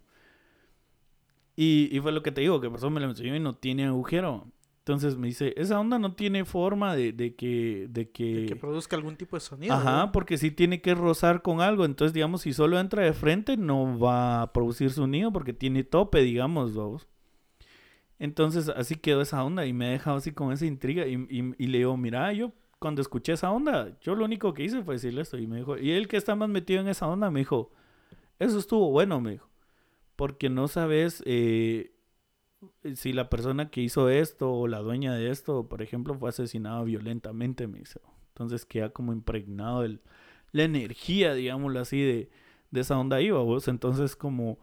Y, y fue lo que te digo, que pasó, me lo enseñó y no tiene agujero. Entonces me dice, esa onda no tiene forma de, de que... De que... De que produzca algún tipo de sonido. Ajá, porque sí tiene que rozar con algo. Entonces, digamos, si solo entra de frente, no va a producir sonido porque tiene tope, digamos, vamos. Entonces, así quedó esa onda y me ha dejado así con esa intriga. Y, y- y le digo, mira, yo cuando escuché esa onda, yo lo único que hice fue decirle esto. Y me dijo, y él que está más metido en esa onda, me dijo, eso estuvo bueno, me dijo. Porque no sabes eh, si la persona que hizo esto o la dueña de esto, por ejemplo, fue asesinada violentamente, me dice. Entonces queda como impregnado el, la energía, digámoslo así, de, de esa onda ahí, vos. Entonces, como,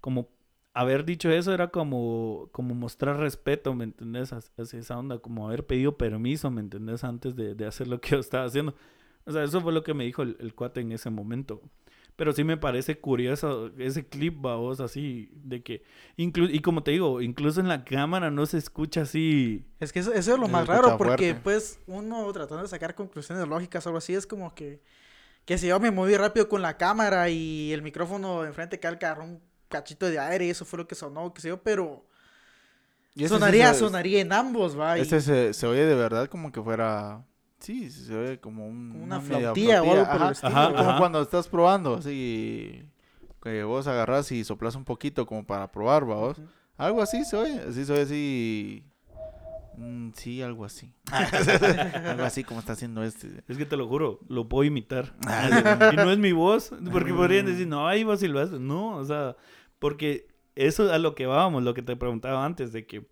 como haber dicho eso era como, como mostrar respeto, ¿me entendés? Hacia esa onda, como haber pedido permiso, ¿me entendés? Antes de, de hacer lo que yo estaba haciendo. O sea, eso fue lo que me dijo el, el cuate en ese momento. Pero sí me parece curioso ese clip, vos, así, de que, inclu y como te digo, incluso en la cámara no se escucha así. Es que eso, eso es lo más raro, porque fuerte. pues uno tratando de sacar conclusiones lógicas o algo así, es como que, que si yo me moví rápido con la cámara y el micrófono enfrente que agarró un cachito de aire y eso fue lo que sonó, qué sé yo, pero Y sonaría, se- sonaría en ambos, va. y- Este se, se oye de verdad como que fuera. Sí, se oye como un, una media flautilla o algo por el ajá. estilo. Ajá, Como ajá. cuando estás probando, así. Que vos agarras y soplas un poquito como para probar, ¿va vos. Algo así se oye. Así se oye así. Mm, sí, algo así. algo así como está haciendo este. Es que te lo juro, lo puedo imitar. Ah, y no es mi voz, porque podrían decir, no, ahí vas y lo haces. No, o sea, porque eso es a lo que vábamos, lo que te preguntaba antes, de que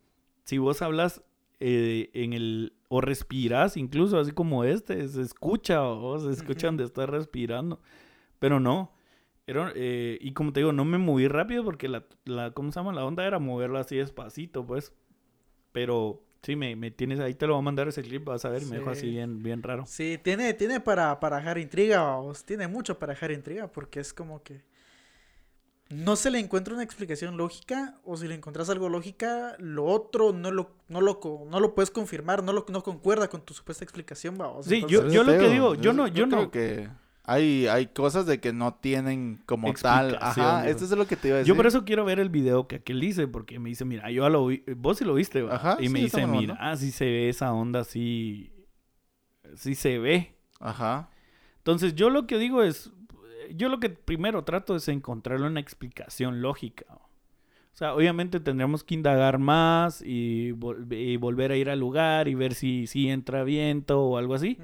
si vos hablas eh, en el, o respiras, incluso así como este, se escucha, o se escucha donde estás respirando, pero no. Era, eh, y como te digo, no me moví rápido porque la, la, ¿cómo se llama? La onda era moverla así despacito, pues. Pero sí, me, me tienes, ahí te lo voy a mandar ese clip, vas a ver, me dejo así Sí. bien, bien raro. Sí, tiene, tiene para, para dejar intriga, vamos. Tiene mucho para dejar intriga, porque es como que no se le encuentra una explicación lógica, o si le encuentras algo lógica, lo otro no lo, no lo, co- no lo puedes confirmar, no lo no concuerda con tu supuesta explicación, vamos. Sí, Entonces, yo- eso lo que digo, yo no- yo creo no- que hay, hay cosas de que no tienen como tal. Ajá, esto es lo que te iba a decir. Yo por eso quiero ver el video que aquel dice, porque me dice, mira, yo lo vi, vos sí lo viste, ¿va? Ajá, y me dice, mira, ah, sí se ve esa onda, así, sí se ve. Ajá. Entonces yo lo que digo es, yo lo que primero trato es encontrarle una explicación lógica. ¿va? O sea, obviamente tendremos que indagar más y, vol- y volver a ir al lugar y ver si, si entra viento o algo así.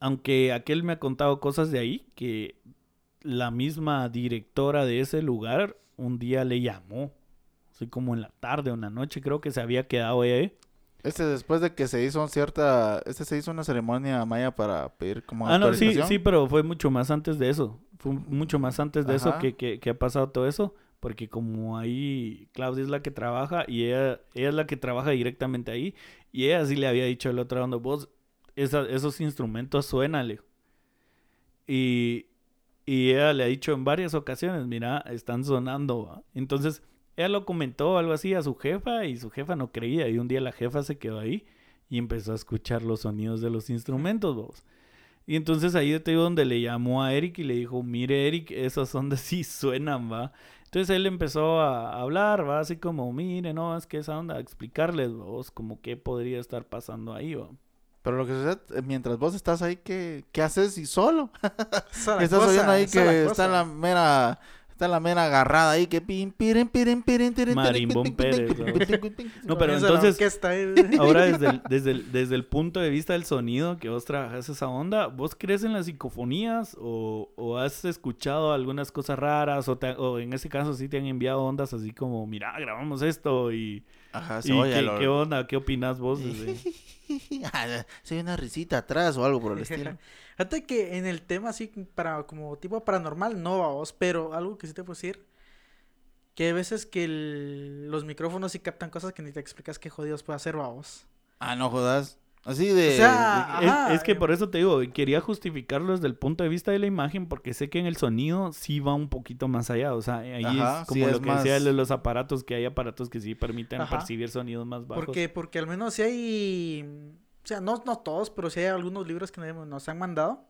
Aunque aquel me ha contado cosas de ahí que la misma directora de ese lugar un día le llamó. Así como en la tarde o en la noche, creo que se había quedado ahí. Este después de que se hizo cierta, este se hizo una ceremonia maya para pedir como Ah, no, sí, sí, pero fue mucho más antes de eso. Fue mucho más antes de eso que, que, que ha pasado todo eso. Porque como ahí Claudia es la que trabaja y ella, ella es la que trabaja directamente ahí. Y ella sí le había dicho el otro onda, vos, esos instrumentos suenan, le. Y, y ella le ha dicho en varias ocasiones, mira, están sonando. ¿va?". Entonces, ella lo comentó algo así a su jefa y su jefa no creía. Y un día la jefa se quedó ahí y empezó a escuchar los sonidos de los instrumentos, vos. Y entonces ahí te donde le llamó a Eric y le dijo, mire Eric, esas ondas sí suenan, va. Entonces él empezó a hablar, va, así como, mire, no, es que esa onda, a explicarles, vos, como qué podría estar pasando ahí. Pero lo que sucede, eh, mientras vos estás ahí, ¿qué, qué haces y solo? Esa Estás cosa, oyendo ahí que la está la mera, está la mera agarrada ahí que pin, pirin, pirin, pirin, tirin, tirin, Marimbón Pérez, ¿no? pero entonces- ahí. Ahora desde el, desde, el, desde el punto de vista del sonido que vos trabajas esa onda, ¿vos crees en las psicofonías o, o has escuchado algunas cosas raras o, te- o en ese caso sí te han enviado ondas así como, mira, grabamos esto y, Ajá, y ¿qué, lo- qué onda? ¿Qué opinas vos? oye una risita atrás o algo por el estilo. Fíjate que en el tema así para como tipo paranormal no vamos, pero algo que sí te puedo decir que hay veces que el- los micrófonos sí captan cosas que ni te explicas qué jodidos puede hacer vamos. Ah, no jodas. Así de... O sea, de- Es, Ajá, es que por eso te digo, quería justificarlo desde el punto de vista de la imagen, porque sé que en el sonido sí va un poquito más allá. O sea, ahí Ajá, es como sí, lo es que decía más- de los aparatos, que hay aparatos que sí permiten Ajá. percibir sonidos más bajos. Porque porque al menos si hay o sea, no no todos, pero sí hay algunos libros que nos han mandado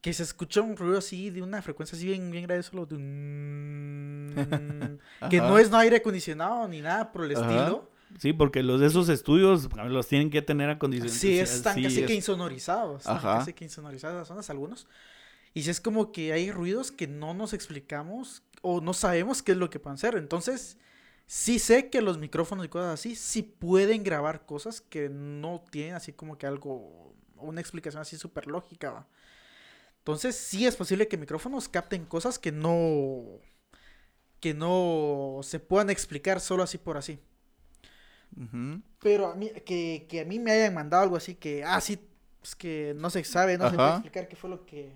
que se escucha un ruido así de una frecuencia así bien bien grave solo de un- que Ajá. no es no aire acondicionado ni nada por el Ajá. estilo. Sí, porque los de esos estudios los tienen que tener acondicionados. Sí, están sí, casi es- que insonorizados. Están Ajá. casi que insonorizadas las zonas, algunos. Y si es como que hay ruidos que no nos explicamos o no sabemos qué es lo que pueden ser. Entonces, sí sé que los micrófonos y cosas así sí pueden grabar cosas que no tienen así como que algo, una explicación así súper lógica. ¿va? Entonces, sí es posible que micrófonos capten cosas que no, que no se puedan explicar solo así por así. Pero a mí, que, que a mí me hayan mandado algo así que, ah, sí, es que no se sabe, no se puede explicar qué fue lo que...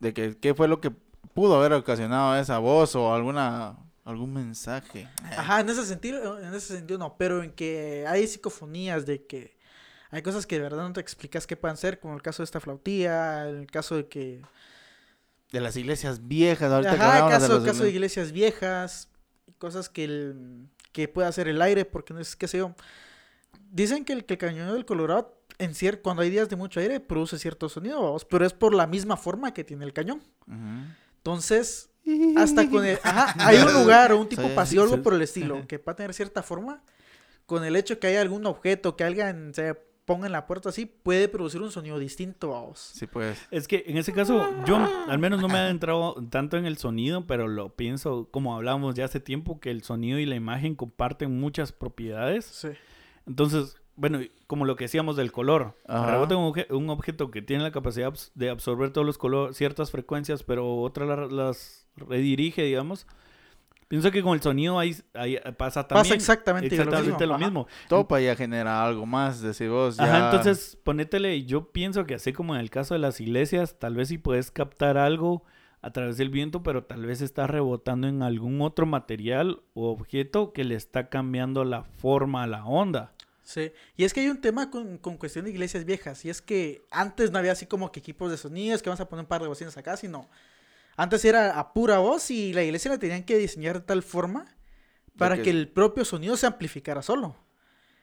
De que qué fue lo que pudo haber ocasionado esa voz o alguna algún mensaje. Ajá, en ese sentido, en ese sentido no, pero en que hay psicofonías de que hay cosas que de verdad no te explicas qué puedan ser, como el caso de esta flautía, el caso de que... de las iglesias viejas. Ahorita Ajá, hablábamos de caso, caso de iglesias viejas, cosas que, el- que puede hacer el aire, porque no es, qué sé yo. Dicen que el, que el cañón del Colorado, en cier- cuando hay días de mucho aire, produce cierto sonido, vamos, pero es por la misma forma que tiene el cañón. Ujú. Entonces, hasta con el... Ajá, hay un lugar o un tipo sí, algo por el estilo, que va a tener cierta forma, con el hecho que haya algún objeto que alguien se ponga en la puerta así, puede producir un sonido distinto, vamos. Sí, pues. Es que en ese caso, yo al menos no me he adentrado tanto en el sonido, pero lo pienso, como hablábamos ya hace tiempo, que el sonido y la imagen comparten muchas propiedades. Sí. Entonces, bueno, como lo que decíamos del color, rebota un, obje- un objeto que tiene la capacidad de absorber todos los colores, ciertas frecuencias, pero otra la- las redirige, digamos. Pienso que con el sonido ahí, ahí pasa también. Pasa exactamente, exactamente lo mismo. mismo. Topa ya genera algo más, decís vos. Ya... Ajá, entonces ponétele, yo pienso que así como en el caso de las iglesias, tal vez sí puedes captar algo a través del viento, pero tal vez está rebotando en algún otro material o objeto que le está cambiando la forma a la onda. Sí, y es que hay un tema con, con cuestión de iglesias viejas, y es que antes no había así como que equipos de sonidos, que vamos a poner un par de bocinas acá, sino antes era a pura voz y la iglesia la tenían que diseñar de tal forma para que- que el propio sonido se amplificara solo.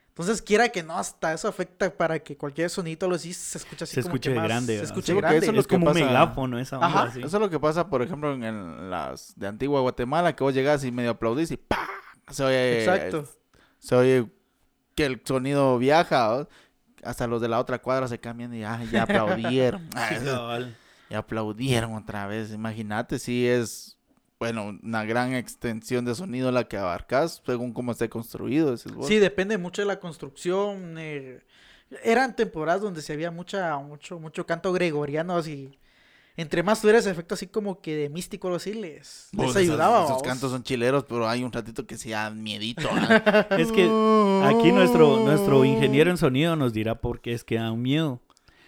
Entonces, quiera que no, hasta eso afecta para que cualquier sonito lo así se escucha así Se como escuche que más- grande, Se escuche Sí, grande. eso es Es lo que como un pasa. megáfono esa onda. Ajá. así. Eso es lo que pasa, por ejemplo, en las de Antigua Guatemala, que vos llegas y medio aplaudís y ¡pa! Se oye, Exacto. se oye que el sonido viaja. Hasta los de la otra cuadra se cambian y ah, ya aplaudieron. Y aplaudieron otra vez. Imagínate si es, bueno, una gran extensión de sonido la que abarcas según cómo esté construido. decís vos. Sí, depende mucho de la construcción. eh, eran temporadas donde se había mucha, mucho, mucho canto gregoriano así. Entre más tuviera ese efecto así como que de místico o algo así, les, les Vos, esos- ayudaba. Esos, vamos. cantos son chileros, pero hay un ratito que se dan miedito. Es que aquí nuestro, nuestro ingeniero en sonido nos dirá por qué es que dan miedo.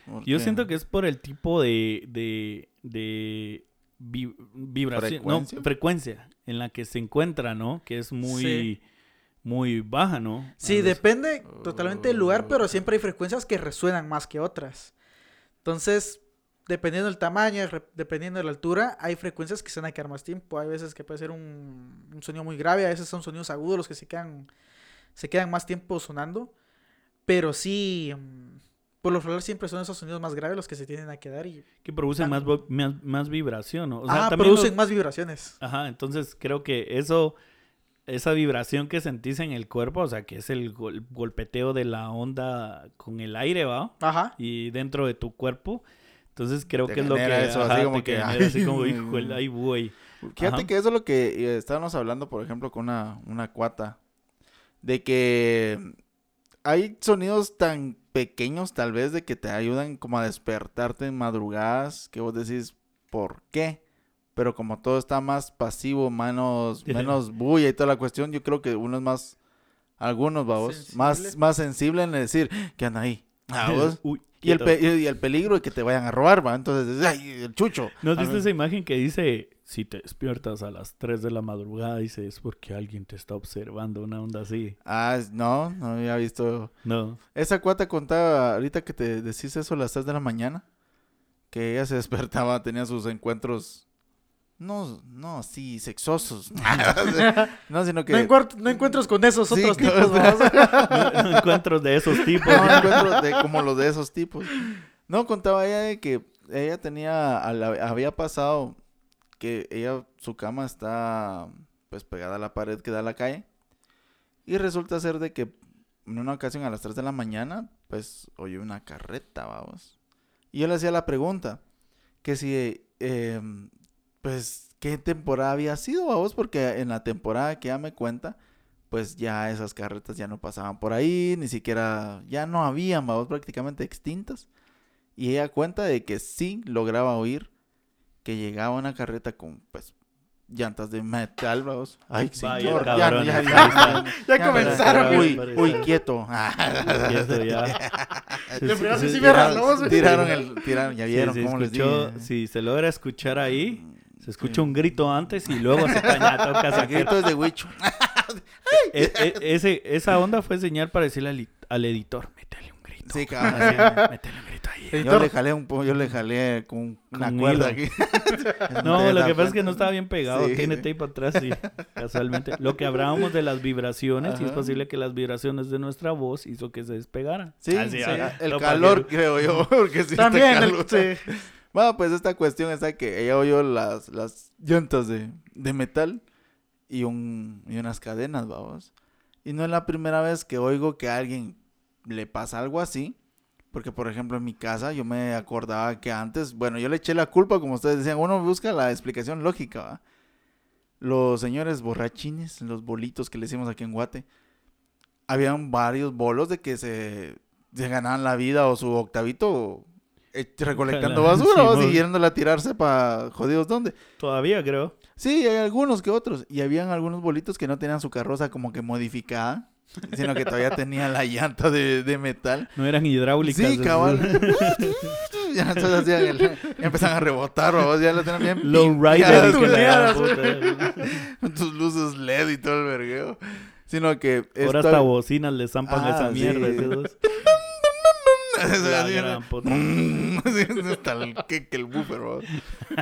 ¿Por Yo siento que es por el tipo de, de, de vi- vibración, no, ¿Frecuencia? frecuencia en la que se encuentra, ¿no? Que es muy, Sí. muy baja, ¿no? Sí, depende totalmente del lugar, pero siempre hay frecuencias que resuenan más que otras. Entonces, dependiendo del tamaño, dependiendo de la altura, hay frecuencias que se van a quedar más tiempo. Hay veces que puede ser un, un sonido muy grave, a veces son sonidos agudos los que se quedan, se quedan más tiempo sonando. Pero sí, mm, por lo general siempre son esos sonidos más graves los que se tienden a quedar y Que producen más, más, más vibración, ¿no? O sea, ah, también producen los- más vibraciones. Ajá, entonces creo que eso, esa vibración que sentís en el cuerpo, o sea, que es el gol- golpeteo de la onda con el aire, ¿va? Ajá. Y dentro de tu cuerpo. Entonces creo Te que es lo que... eso, así ajá, como te que, así ay, como, híjole, ay, güey. Fíjate Ajá. que eso es lo que eh, estábamos hablando, por ejemplo, con una, una cuata. De que hay sonidos tan pequeños, tal vez, de que te ayudan como a despertarte en madrugadas, que vos decís, ¿por qué? Pero como todo está más pasivo, menos, menos bulla y toda la cuestión, yo creo que uno es más, algunos, vamos, más, Sensible. más sensible en decir, ¿qué anda ahí? Ah, vos. Uy, Y el, y el peligro de que te vayan a robar, va. Entonces, ¡ay, el chucho! ¿No has visto esa imagen que dice, si te despiertas a las 3 de la madrugada, dice, es porque alguien te está observando, una onda así? Ah, no, no había visto. No. Esa cuata contaba ahorita que te decís eso a las 3 de la mañana. Que ella se despertaba, tenía sus encuentros. No, no, sí, sexosos. no, sino que. No, no encuentros con esos Sí, otros tipos. ¿verdad? No, no encuentros de esos tipos. no, encuentros de como los de esos tipos. No, contaba ella de que ella tenía, a la- había pasado que ella, su cama está pues pegada a la pared que da a la calle. Y resulta ser de que en una ocasión a las 3 de la mañana, pues oyó una carreta, vamos. Y yo le hacía la pregunta, que si, eh, pues, ¿qué temporada había sido, vamos? Porque en la temporada que ella me cuenta, pues ya esas carretas ya no pasaban por ahí, ni siquiera, ya no habían, vamos, prácticamente extintas. Y ella cuenta de que sí lograba oír que llegaba una carreta con, pues, llantas de metal, vamos. Ay, Vaya, señor, ya, cabrones, ya, ahí ya, están. Ya ya, comenzaron. Uy, uy, quieto. Ya. Sí, Sí. Tiraron el, tiraron, ya vieron cómo les escuchó- dije. si se logra escuchar ahí, se escucha un grito antes y luego se caña, toca El sacar. grito es de Wicho. E- e- ese, esa onda fue señal para decirle al, al editor, métele un grito. Sí, cabrón. Así, métele ahí. Yo Editor. le jalé un yo le jalé con una Con cuerda aquí. No, ¿Te lo que pasa es que no estaba bien pegado. Sí. Tiene tape atrás, sí. Casualmente. Lo que hablábamos de las vibraciones, y es posible que las vibraciones de nuestra voz hizo que se despegara. Sí, Así, sí, ah, el no, calor, para creo yo, porque sí está También, el- sí. Bueno, pues esta cuestión está que ella oyó las, las llantas de, de metal y, un, y unas cadenas, vamos. Y no es la primera vez que oigo que a alguien le pasa algo así. Porque, por ejemplo, en mi casa yo me acordaba que antes, bueno, yo le eché la culpa, como ustedes decían, uno busca la explicación lógica, ¿va? Los señores borrachines, los bolitos que le decimos aquí en Guate, habían varios bolos de que se, se ganaban la vida o su octavito eh, recolectando Ojalá, basura o Simón. siguiéndola a tirarse para jodidos dónde. Todavía creo. Sí, hay algunos que otros. Y habían algunos bolitos que no tenían su carroza como que modificada, sino que todavía tenían la llanta de, de metal. No eran hidráulicas. Sí, cabal. ya entonces hacían el- ya empezaban a rebotar, o ya lo tenían bien Low rider. con tus luces LED y todo el vergueo. Sino que Ahora hasta bocinas le zampan Ah, esa mierda. sí. esos. Eso La así, gran puta. Así, hasta el que, que el buffer.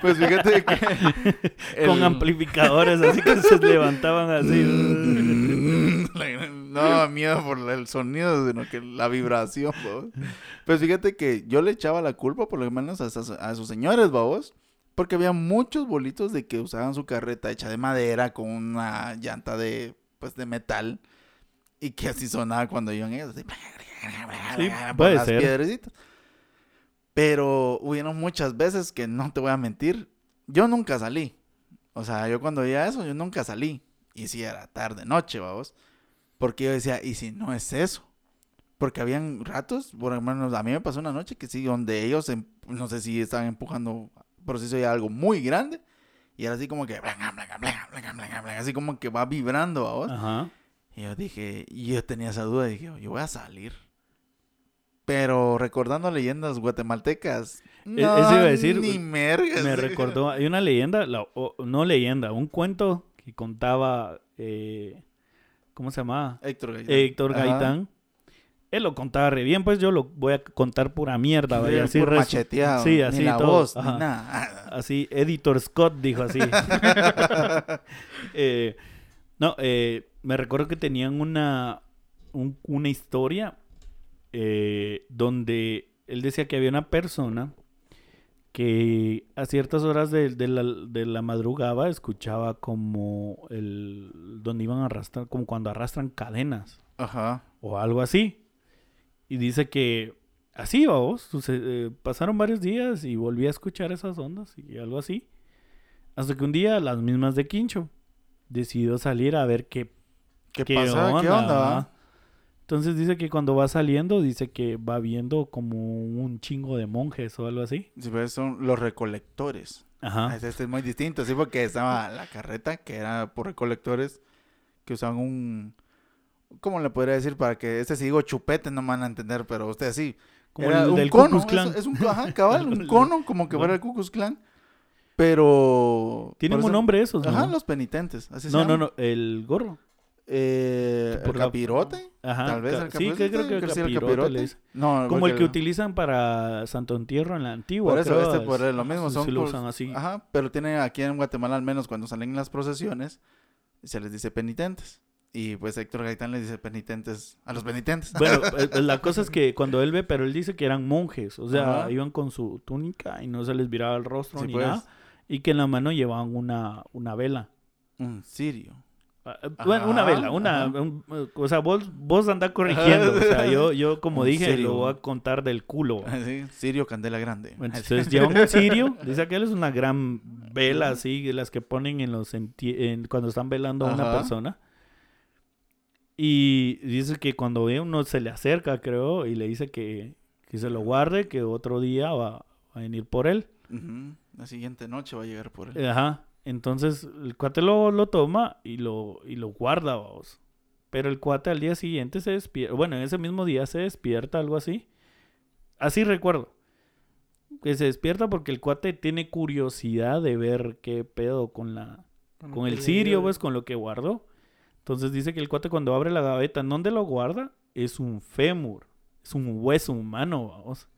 Pues fíjate que Con amplificadores así que se levantaban así. no daba miedo por el sonido, sino que la vibración, ¿no? Pues fíjate que yo le echaba la culpa, por lo menos a, esas- a esos señores, babos. Porque había muchos bolitos de que usaban su carreta hecha de madera con una llanta de, pues, de metal. Y que así sonaba cuando iban ellos. Así, Sí, puede las ser. piedrecitas. Pero hubieron muchas veces que no te voy a mentir. Yo nunca salí. O sea, yo cuando veía eso, yo nunca salí. Y si era tarde, noche, vamos. Porque yo decía, ¿y si no es eso? Porque habían ratos, por lo menos a mí me pasó una noche que sí, donde ellos, em- no sé si estaban empujando proceso de algo muy grande. Y era así como que, blanca, blanca, blanca, así como que va vibrando, vamos. Ajá. Y yo dije, y yo tenía esa duda, dije, yo voy a salir. Pero recordando leyendas guatemaltecas, E- eso iba a decir, ni mergas. Me recordó, hay una leyenda, la- o- no leyenda, un cuento que contaba, eh, ¿cómo se llamaba? Héctor Gaitán. Héctor. Gaitán. Él lo contaba re bien, pues yo lo voy a contar pura mierda, así resu- macheteado, Sí, ni así la todo, voz, ajá. ni nada. Así, Editor Scott dijo así. Eh, no, eh, me recuerdo que tenían una, un- una historia eh, donde él decía que había una persona que a ciertas horas de, de la, de la madrugada escuchaba como el donde iban a arrastrar, como cuando arrastran cadenas Ajá. o algo así. Y dice que así, vamos, eh, pasaron varios días y volví a escuchar esas ondas y algo así. Hasta que un día las mismas de Quincho decidió salir a ver qué, ¿Qué, qué pasa? ¿Qué onda? va? Entonces dice que cuando va saliendo, dice que va viendo como un chingo de monjes o algo así. Si ves, son los recolectores. Ajá. Este, este es muy distinto, sí, porque estaba la carreta, que era por recolectores, que usaban un... ¿Cómo le podría decir? Para que este si digo chupete no me van a entender, pero ustedes sí. Como Era el un del cono. Es, es un ajá, cabal, un cono, como que fuera el Ku Klux Klan. Pero... Tienen un nombre esos, ¿no? Ajá, los penitentes. Así se no, no, no, el gorro. Eh, ¿El la- capirote? Ajá. Tal vez ca- el sí, capirote. que creo que el sí, el capirote le dice. No, Como el que utilizan para Santo Entierro en la antigua. Por eso, creo, este por es- lo mismo sí, son sí lo por- usan así. Ajá, pero tiene aquí en Guatemala al menos cuando salen las procesiones se les dice penitentes. Y pues Héctor Gaitán les dice penitentes a los penitentes. Bueno, eh, la cosa es que cuando él ve, pero él dice que eran monjes, o sea, Ajá. iban con su túnica y no se les viraba el rostro Sí, ni pues. nada, y que en la mano llevaban una, una vela. Un sirio. Ah, Bueno, una vela, una, un- o sea, vos, vos andás corrigiendo, o sea, yo, yo como dije, sirio. lo voy a contar del culo. Sí, sirio Candela Grande. Entonces llevan un cirio, dice que él es una gran vela así, las que ponen en los en- cuando están velando a una Ajá. persona. Y dice que cuando ve uno se le acerca, creo, y le dice que, que se lo guarde, que otro día va, va a venir por él. La siguiente noche va a llegar por él. Ajá. Entonces el cuate lo, lo toma y lo, y lo guarda, vamos. Pero el cuate al día siguiente se despierta. Bueno, en ese mismo día se despierta, algo así. Así recuerdo. Que se despierta porque el cuate tiene curiosidad de ver qué pedo con la, con el cirio, pues, con lo que guardó. Entonces dice que el cuate cuando abre la gaveta, ¿en dónde lo guarda? Es un fémur, es un hueso humano, vamos.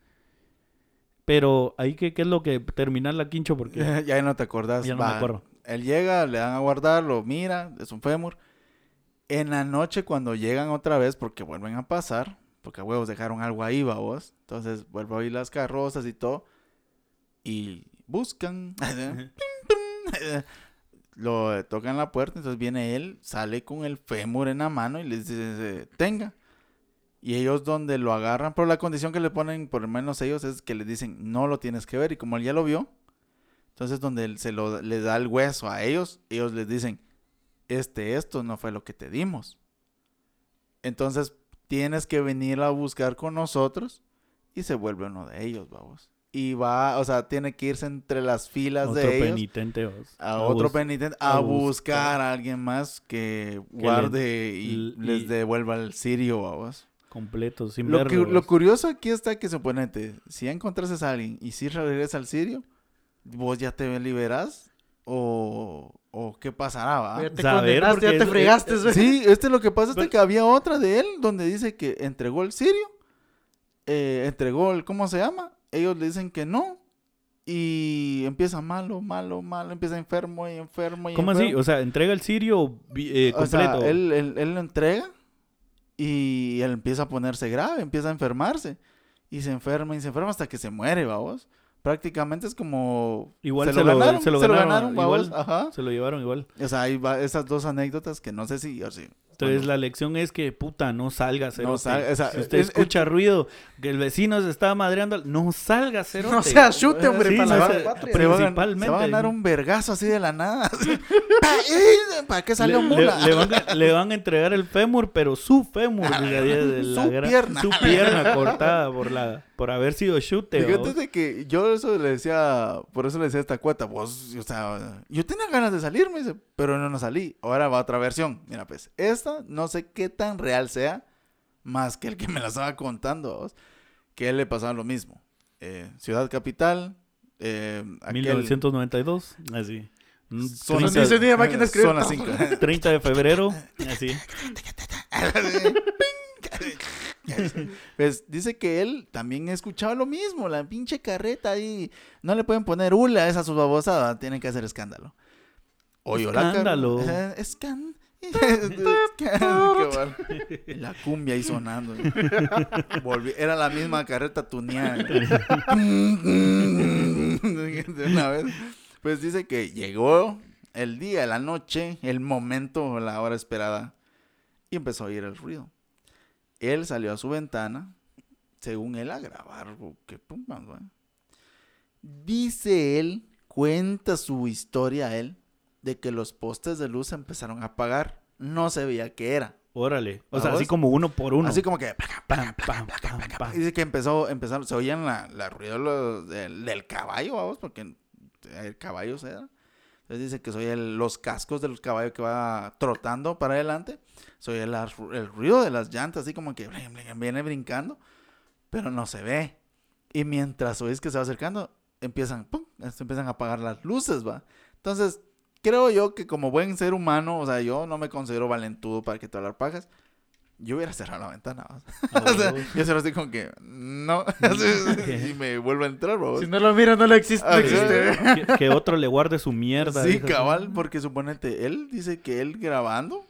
Pero ahí, ¿qué, qué es lo que terminar la quincho? Porque ya no te acordás. ya no me Va, acuerdo. Él llega, le dan a guardar, lo mira, es un fémur. En la noche, cuando llegan otra vez, porque vuelven a pasar, porque a huevos dejaron algo ahí, va vos. Entonces vuelvo a oír las carrozas y todo. Y buscan. lo tocan la puerta, entonces viene él, sale con el fémur en la mano y les dice, tenga. Y ellos donde lo agarran, pero la condición que le ponen, por lo menos ellos, es que les dicen, no lo tienes que ver. Y como él ya lo vio, entonces donde él se lo, le da el hueso a ellos, ellos les dicen, este, esto no fue lo que te dimos. Entonces tienes que venir a buscar con nosotros y se vuelve uno de ellos, vamos. Y va, o sea, tiene que irse entre las filas Otro de ellos penitente. a otro penitente a a buscar. buscar a alguien más que guarde y, les devuelva el sirio, vamos. Completo, sin Lo, lo curioso aquí está que suponete, si encontrases a alguien y si regresa al sirio, vos ya te liberás o, o qué pasará, va? Ya te Saber, ya te es- fregaste. Sí, este lo que pasa es Pero- que había otra de él donde dice que entregó el sirio, eh, entregó el, ¿cómo se llama? Ellos le dicen que no y empieza malo, malo, malo, empieza enfermo y enfermo y ¿Cómo así? O sea, entrega el sirio vi- eh, O sea, completo. él, él- él lo entrega y él empieza a ponerse grave, empieza a enfermarse. Y se enferma y se enferma hasta que se muere, vamos. Prácticamente es como... Igual se lo- ganaron, se lo ganaron, vamos. igual. Ajá. Se lo llevaron igual. O sea, hay esas dos anécdotas que no sé si... O sí, Entonces bueno, la lección es que, puta, no salga cerote. salga, o sea, si usted es- escucha ruido, que el vecino se está madreando, no salga cerote. No sea chute, hombre, Sí, para no la sea- principalmente. se va a ganar un vergazo así de la nada. ¡Pa- ¿Para qué salió le, mula? le- le van a, le van a entregar el fémur, pero su fémur, Ah, de- la su gra- pierna. su pierna cortada por la por haber sido chute. Fíjate de que yo eso le decía, por eso le decía a esta cuata, vos, o sea, yo tenía ganas de salirme, dice, pero no, no salí. Ahora va otra versión. Mira, pues, esta no sé qué tan real sea, más que el que me la estaba contando, vos, que él le pasaba lo mismo. Eh, Ciudad Capital, eh, aquel- 1992, así. Mm, Son 30, Ni se ni de máquina de escribir. Son las cinco. 30 de febrero, así. Pues dice que él también escuchaba lo mismo, la pinche carreta ahí. No le pueden poner hula a esa su babosada, tienen que hacer escándalo. Oyó la car- Escándalo. Escan- La cumbia ahí sonando. Volví- Era la misma carreta tuneada. De una vez. Pues dice que llegó el día, la noche, el momento, la hora esperada. Y empezó a oír el ruido. Él salió a su ventana, según él, a grabar. o ¿Qué pumas, güey? Dice él, cuenta su historia él, de que los postes de luz empezaron a apagar. No se veía qué era. Órale. O ¿A sea, así como uno por uno. Así como que... Pam, pam, pam, pam. Dice que empezó, empezaron, se oían la, la ruido los- del, del caballo, vamos, porque el caballo se da. Entonces dice que se oye el- los cascos de los caballos que va trotando para adelante. Se oye la- el ruido de las llantas, así como que viene brincando, pero no se ve. Y mientras oís que se va acercando, empiezan, pum, se empiezan a apagar las luces, va. Entonces, creo yo que como buen ser humano, o sea, yo no me considero valentudo para que te hablar pajas. Yo hubiera cerrado la ventana, ¿va? O sea, yo se lo así como que, no, y me vuelvo a entrar, bro. Si no lo mira, no lo existe. Ah, no existe. que, que otro le guarde su mierda. Sí, así. cabal, porque suponete, él dice que él grabando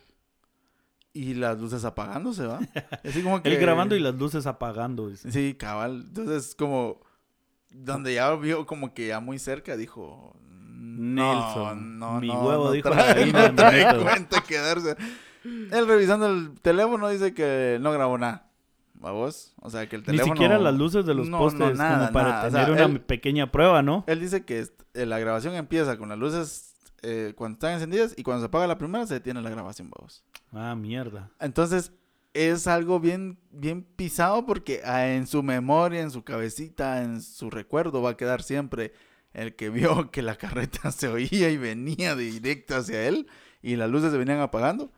y las luces apagándose, ¿va? Así como que... Él grabando y las luces apagando. dice. Sí, cabal. Entonces, como... Donde ya vio como que ya muy cerca, dijo... Nelson, no, mi no, huevo no dijo trae, la gallina no trae cuenta quedarse. Él revisando el teléfono dice que no grabó nada. ¿Va vos? O sea, que el Ni teléfono... siquiera las luces de los No, postes no, nada, como para nada. O tener sea, una él- pequeña prueba, ¿no? Él dice que eh, la grabación empieza con las luces eh, cuando están encendidas y cuando se apaga la primera se detiene la grabación, vamos. Ah, mierda. Entonces es algo bien, bien pisado porque ah, en su memoria, en su cabecita, en su recuerdo va a quedar siempre el que vio que la carreta se oía y venía directo hacia él y las luces se venían apagando.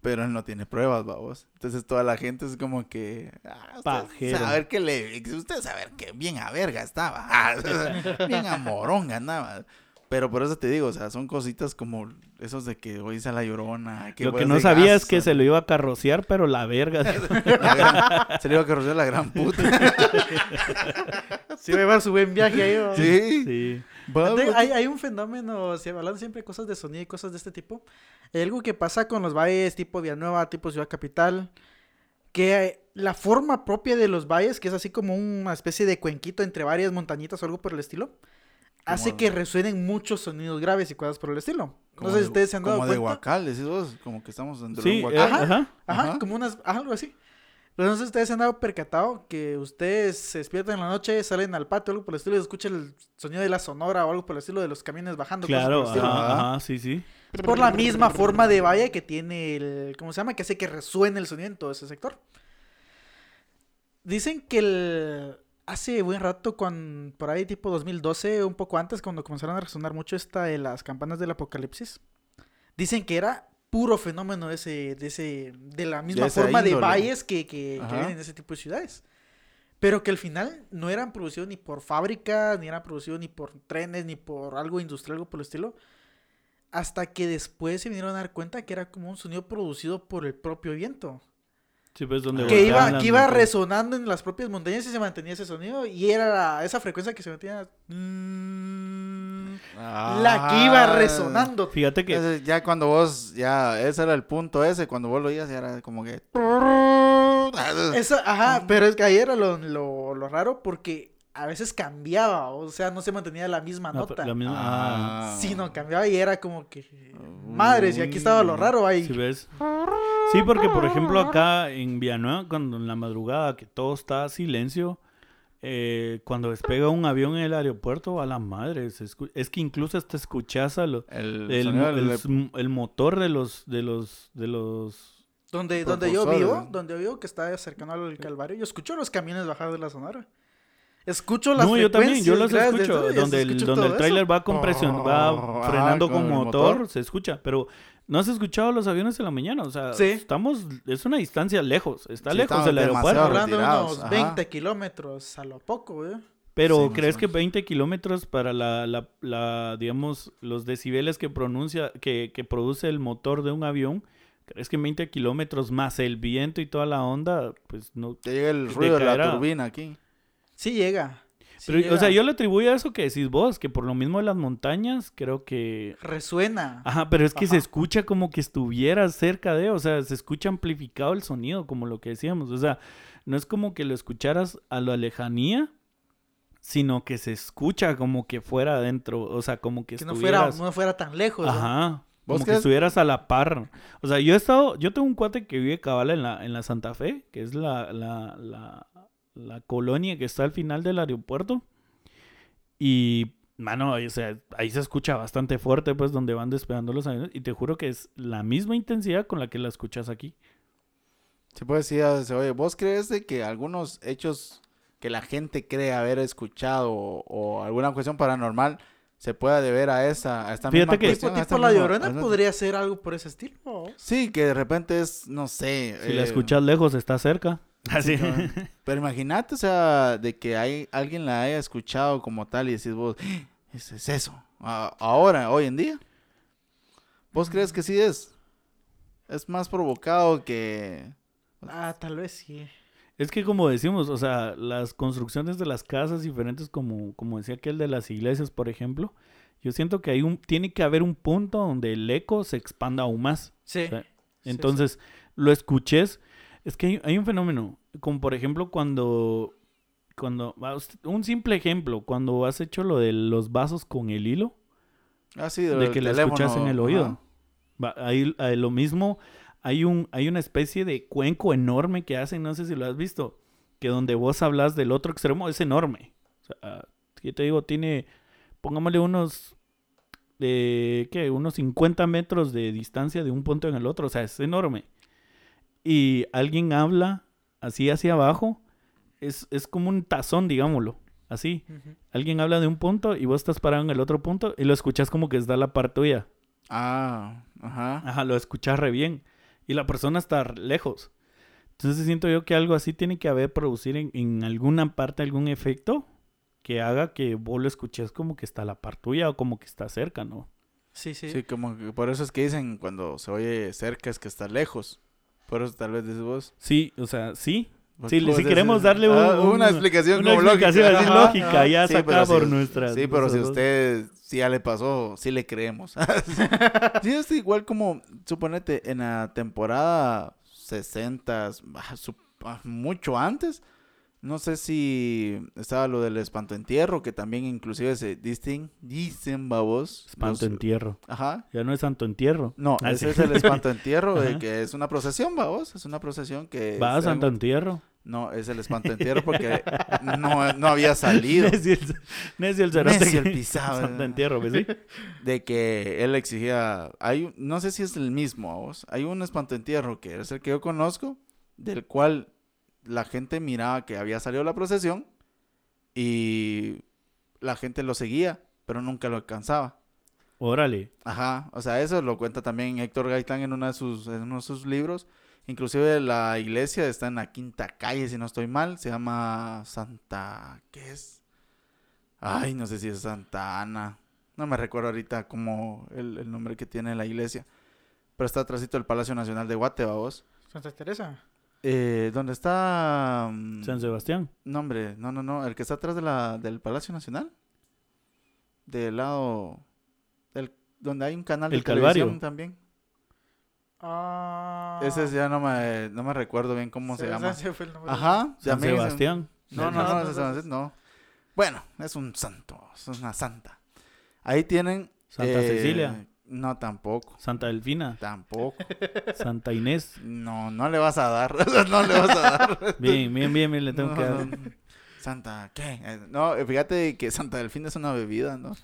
Pero él no tiene pruebas, vamos. Entonces toda la gente es como que... Ah, usted saber que le... Usted saber que bien a verga estaba. Bien a moronga andaba. Pero por eso te digo, o sea, son cositas como esos de que oís a la llorona. Lo que no sabía es que se lo iba a carrocear, pero la verga. la gran- se le iba a carrocear la gran puta. Sí, va a llevar su buen viaje ahí. ¿no? sí. sí. Hay, hay un fenómeno, si hablando siempre de cosas de sonido y cosas de este tipo. Hay algo que pasa con los valles tipo Villanueva, tipo Ciudad Capital, que la forma propia de los valles, que es así como una especie de cuenquito entre varias montañitas o algo por el estilo, hace Como- que resuenen muchos sonidos graves y cosas por el estilo. No como sé si de- ustedes se han dado Como de cuenta. Huacal, decís vos, como que estamos dentro de Sí, un eh, Huacal. Ajá. ajá. Ajá, Ajá. como unas, algo así. Pero no sé si ustedes se han dado percatado que ustedes se despiertan en la noche, salen al patio, algo por el estilo, y escuchan el sonido de la sonora o algo por el estilo de los camiones bajando. cosas Claro, por el estilo. ajá, Ajá. ajá, sí, sí. Es por la misma forma de valle que tiene el. ¿Cómo se llama? Que hace que resuene el sonido en todo ese sector. Dicen que el. Hace buen rato, cuando, por ahí tipo 2012, un poco antes, cuando comenzaron a resonar mucho esta de las campanas del apocalipsis, dicen que era puro fenómeno de ese, de ese, de la misma forma de valles que, que, que en ese tipo de ciudades. Pero que al final no eran producidos ni por fábricas, ni eran producidos ni por trenes, ni por algo industrial, algo por el estilo. Hasta que después se vinieron a dar cuenta que era como un sonido producido por el propio viento. Sí, pues donde Que iba, que iba montañas. resonando en las propias montañas y se mantenía ese sonido. Y era la- esa frecuencia que se mantenía. mm, la que iba Ah. resonando. Fíjate que ya cuando vos, ya, ese era el punto ese, cuando vos lo oías, ya era como que... Eso, ajá, pero es que ahí era lo, lo, lo raro porque a veces cambiaba. O sea, no se mantenía la misma no, nota. la misma- ah, Ah. Sino cambiaba y era como que. Madres, y aquí estaba lo raro ahí. ¿sí ves? Sí, porque por ejemplo acá en Villanueva, cuando en la madrugada que todo está silencio, eh, cuando despega un avión en el aeropuerto, a la madre, es que incluso hasta escuchás a lo- El, motor de los, de los, de los Donde, donde yo vivo, donde yo vivo, que está cercano al Calvario, yo escucho los camiones bajar de la sonora. Escucho las No, yo también, yo de escucho. Donde el, donde el tráiler va con presión, Oh, va ajá, frenando con motor, motor. se escucha. Pero no has escuchado los aviones en la mañana. O sea, Sí. estamos, es una distancia lejos. Está Sí, lejos del aeropuerto. Hablando de unos ajá. 20 kilómetros a lo poco, güey. Pero Sí, más ¿crees que menos. 20 kilómetros para la, la, la, digamos, los decibeles que pronuncia, que, que produce el motor de un avión? ¿Crees que 20 kilómetros más el viento y toda la onda? Pues no. Te llega el ruido de la turbina aquí. Sí llega. sí Pero, llega. o sea, yo le atribuyo a eso que decís vos, que por lo mismo de las montañas, creo que Resuena. Ajá, pero es que se escucha como que estuvieras cerca de, o sea, se escucha amplificado el sonido, como lo que decíamos. O sea, no es como que lo escucharas a la lejanía, sino que se escucha como que fuera adentro, o sea, como que, que no fuera, estuvieras... no fuera tan lejos. ¿no? Ajá. ¿Vos Como que crees? estuvieras a la par. O sea, yo he estado, yo tengo un cuate que vive cabal en la, en la Santa Fe, que es la, la, la, la colonia que está al final del aeropuerto. Y, mano, o sea, ahí se escucha bastante fuerte, pues, donde van despegando los aviones. Y te juro que es la misma intensidad con la que la escuchas aquí. Se puede decir, ah, se oye, ¿vos crees de que algunos hechos que la gente cree haber escuchado o, o alguna cuestión paranormal se pueda deber a esa, a esta Fíjate misma que- Tipo, cuestión? tipo esta la misma- llorona podría ser algo por ese estilo. Sí, que de repente es, no sé. Si la eh, escuchas lejos, está cerca. Así. cabal. Pero imagínate, o sea, de que hay, alguien la haya escuchado como tal y decís vos, "Ah, es eso. A- ahora, hoy en día. ¿Vos crees que sí es? Es más provocado que... Ah, tal vez sí. Es que como decimos, o sea, las construcciones de las casas diferentes, como, como decía aquel de las iglesias, por ejemplo, yo siento que hay un, tiene que haber un punto donde el eco se expanda aún más. Sí. O sea, Sí, Entonces, lo escuches. Es que hay, hay un fenómeno, como por ejemplo cuando, cuando, usted- un simple ejemplo, cuando has hecho lo de los vasos con el hilo, Ah, sí, de del que teléfono, escuchas en el oído. Va, ahí, ahí lo mismo, hay, un, hay una especie de cuenco enorme que hacen, no sé si lo has visto, que donde vos hablas del otro extremo es enorme. O sea, yo te digo, tiene, pongámosle unos, de, ¿qué? Unos 50 metros de distancia de un punto en el otro, o sea, es enorme. Y alguien habla así hacia abajo, es, es como un tazón, digámoslo, así. Alguien habla de un punto y vos estás parado en el otro punto y lo escuchas como que está la par tuya. Ah, ajá. Ajá, lo escuchas re bien. Y la persona está lejos. Entonces siento yo que algo así tiene que haber producir en, en alguna parte algún efecto que haga que vos lo escuches como que está a la par tuya o como que está cerca, ¿no? Sí, sí. Sí, como que por eso es que dicen cuando se oye cerca es que está lejos. Por eso tal vez dices vos. Sí, o sea, sí. Porque Sí, si decís- queremos darle un- Ah, un- una explicación Una como explicación lógica. así lógica, ya Sí, sacada por si- nuestras. Sí, pero si dos- usted sí ya le pasó, sí le creemos. sí, es igual como, suponete, en la temporada 60, ah, ah, mucho antes, no sé si estaba lo del espanto entierro, que también inclusive se dicen, dicen babos. Espanto los- entierro. Ajá. Ya no es santo entierro. No, Ah, ese sí. es el espanto entierro, de que es una procesión, babos. Es una procesión que... Va a en- santo entierro. No, es el espanto entierro porque no, no había salido. Necio el, necio el cerote Necio el que- pisado. Santo entierro, ¿ves? Sí. de que él exigía, hay, no sé si es el mismo, ¿a vos? hay un espantoentierro que es el que yo conozco, del cual la gente miraba que había salido la procesión y la gente lo seguía, pero nunca lo alcanzaba. Órale. Ajá, o sea, eso lo cuenta también Héctor Gaitán en, una de sus, en uno de sus libros. Inclusive la iglesia está en la quinta calle, si no estoy mal. Se llama Santa... ¿Qué es? Ay, no sé si es Santa Ana. No me recuerdo ahorita como el, el nombre que tiene la iglesia. Pero está atrásito del Palacio Nacional de Guate, vos. Santa Teresa. Eh, ¿Dónde está...? mm, San Sebastián. No, hombre, no, no, no. El que está atrás de la, del Palacio Nacional. Del lado... Del, donde hay un canal de Calvario. televisión también. Ah. Ese ya no me, no me recuerdo bien cómo se, llama. ese fue el nombre. Ajá. San Sebastián. No, no, No, no, no, no, Sebastián, no. Bueno, es un santo, es una santa. Ahí tienen... Santa eh, Cecilia. No, tampoco, Santa Delfina. tampoco. Santa Inés. No, no le vas a dar, no le vas a dar. Bien, bien, bien, bien, le tengo No, que dar. no. Santa, ¿qué? Eh, No, eh, fíjate que Santa Delfín es una bebida, ¿no?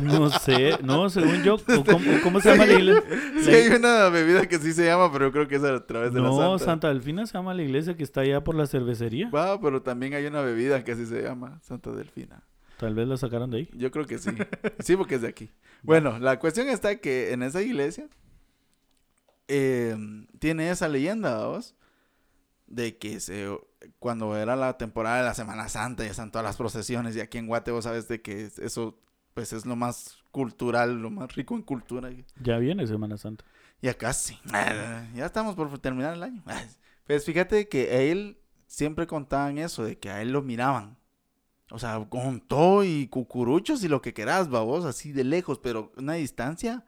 No sé, no, según yo, ¿o ¿cómo, se llama la iglesia? Sí hay una bebida que sí se llama, pero creo que es a través de la No, Santa. Santa Delfina se llama la iglesia que está allá por la cervecería. Va, pero también hay una bebida que así se llama, Santa Delfina. Tal vez la sacaron de ahí. Yo creo que sí. Sí, porque es de aquí. Bueno, la cuestión está que en esa iglesia eh, tiene esa leyenda, vos, de que se, cuando era la temporada de la Semana Santa y están todas las procesiones y aquí en Guate vos sabes de que eso pues es lo más cultural, lo más rico en cultura. Ya viene Semana Santa. Ya casi. Ya estamos por terminar el año. Pues fíjate que a él siempre contaban eso, de que a él lo miraban. O sea, con todo y cucuruchos y lo que querás, babos, así de lejos, pero una distancia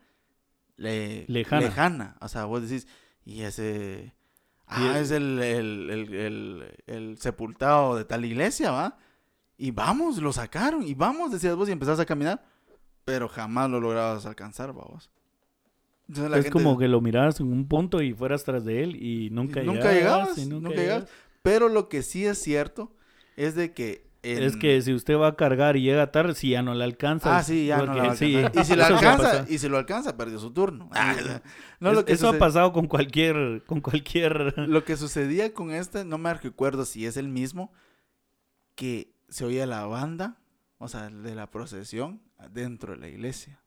le- Lejana. lejana. O sea, vos decís, y ese... Ah, el- es el, el, el, sepultado de tal iglesia, ¿va? Y vamos, lo sacaron, y vamos, decías vos, y empezás a caminar, pero jamás lo lograbas alcanzar, babos. Entonces es gente- como que lo miraras en un punto y fueras tras de él y nunca, Y nunca llegabas, y nunca nunca llegabas. llegabas. Pero lo que sí es cierto es de que... en- Es que si usted va a cargar y llega tarde, si ya no le alcanza. Ah, sí, ya no la va a sí. Y si lo alcanza, y si lo alcanza, perdió su turno. Ah, no, Es- lo que eso ha pasado con cualquier, con cualquier. Lo que sucedía con este, no me recuerdo si es el mismo, que se oía la banda, o sea, de la procesión, dentro de la iglesia.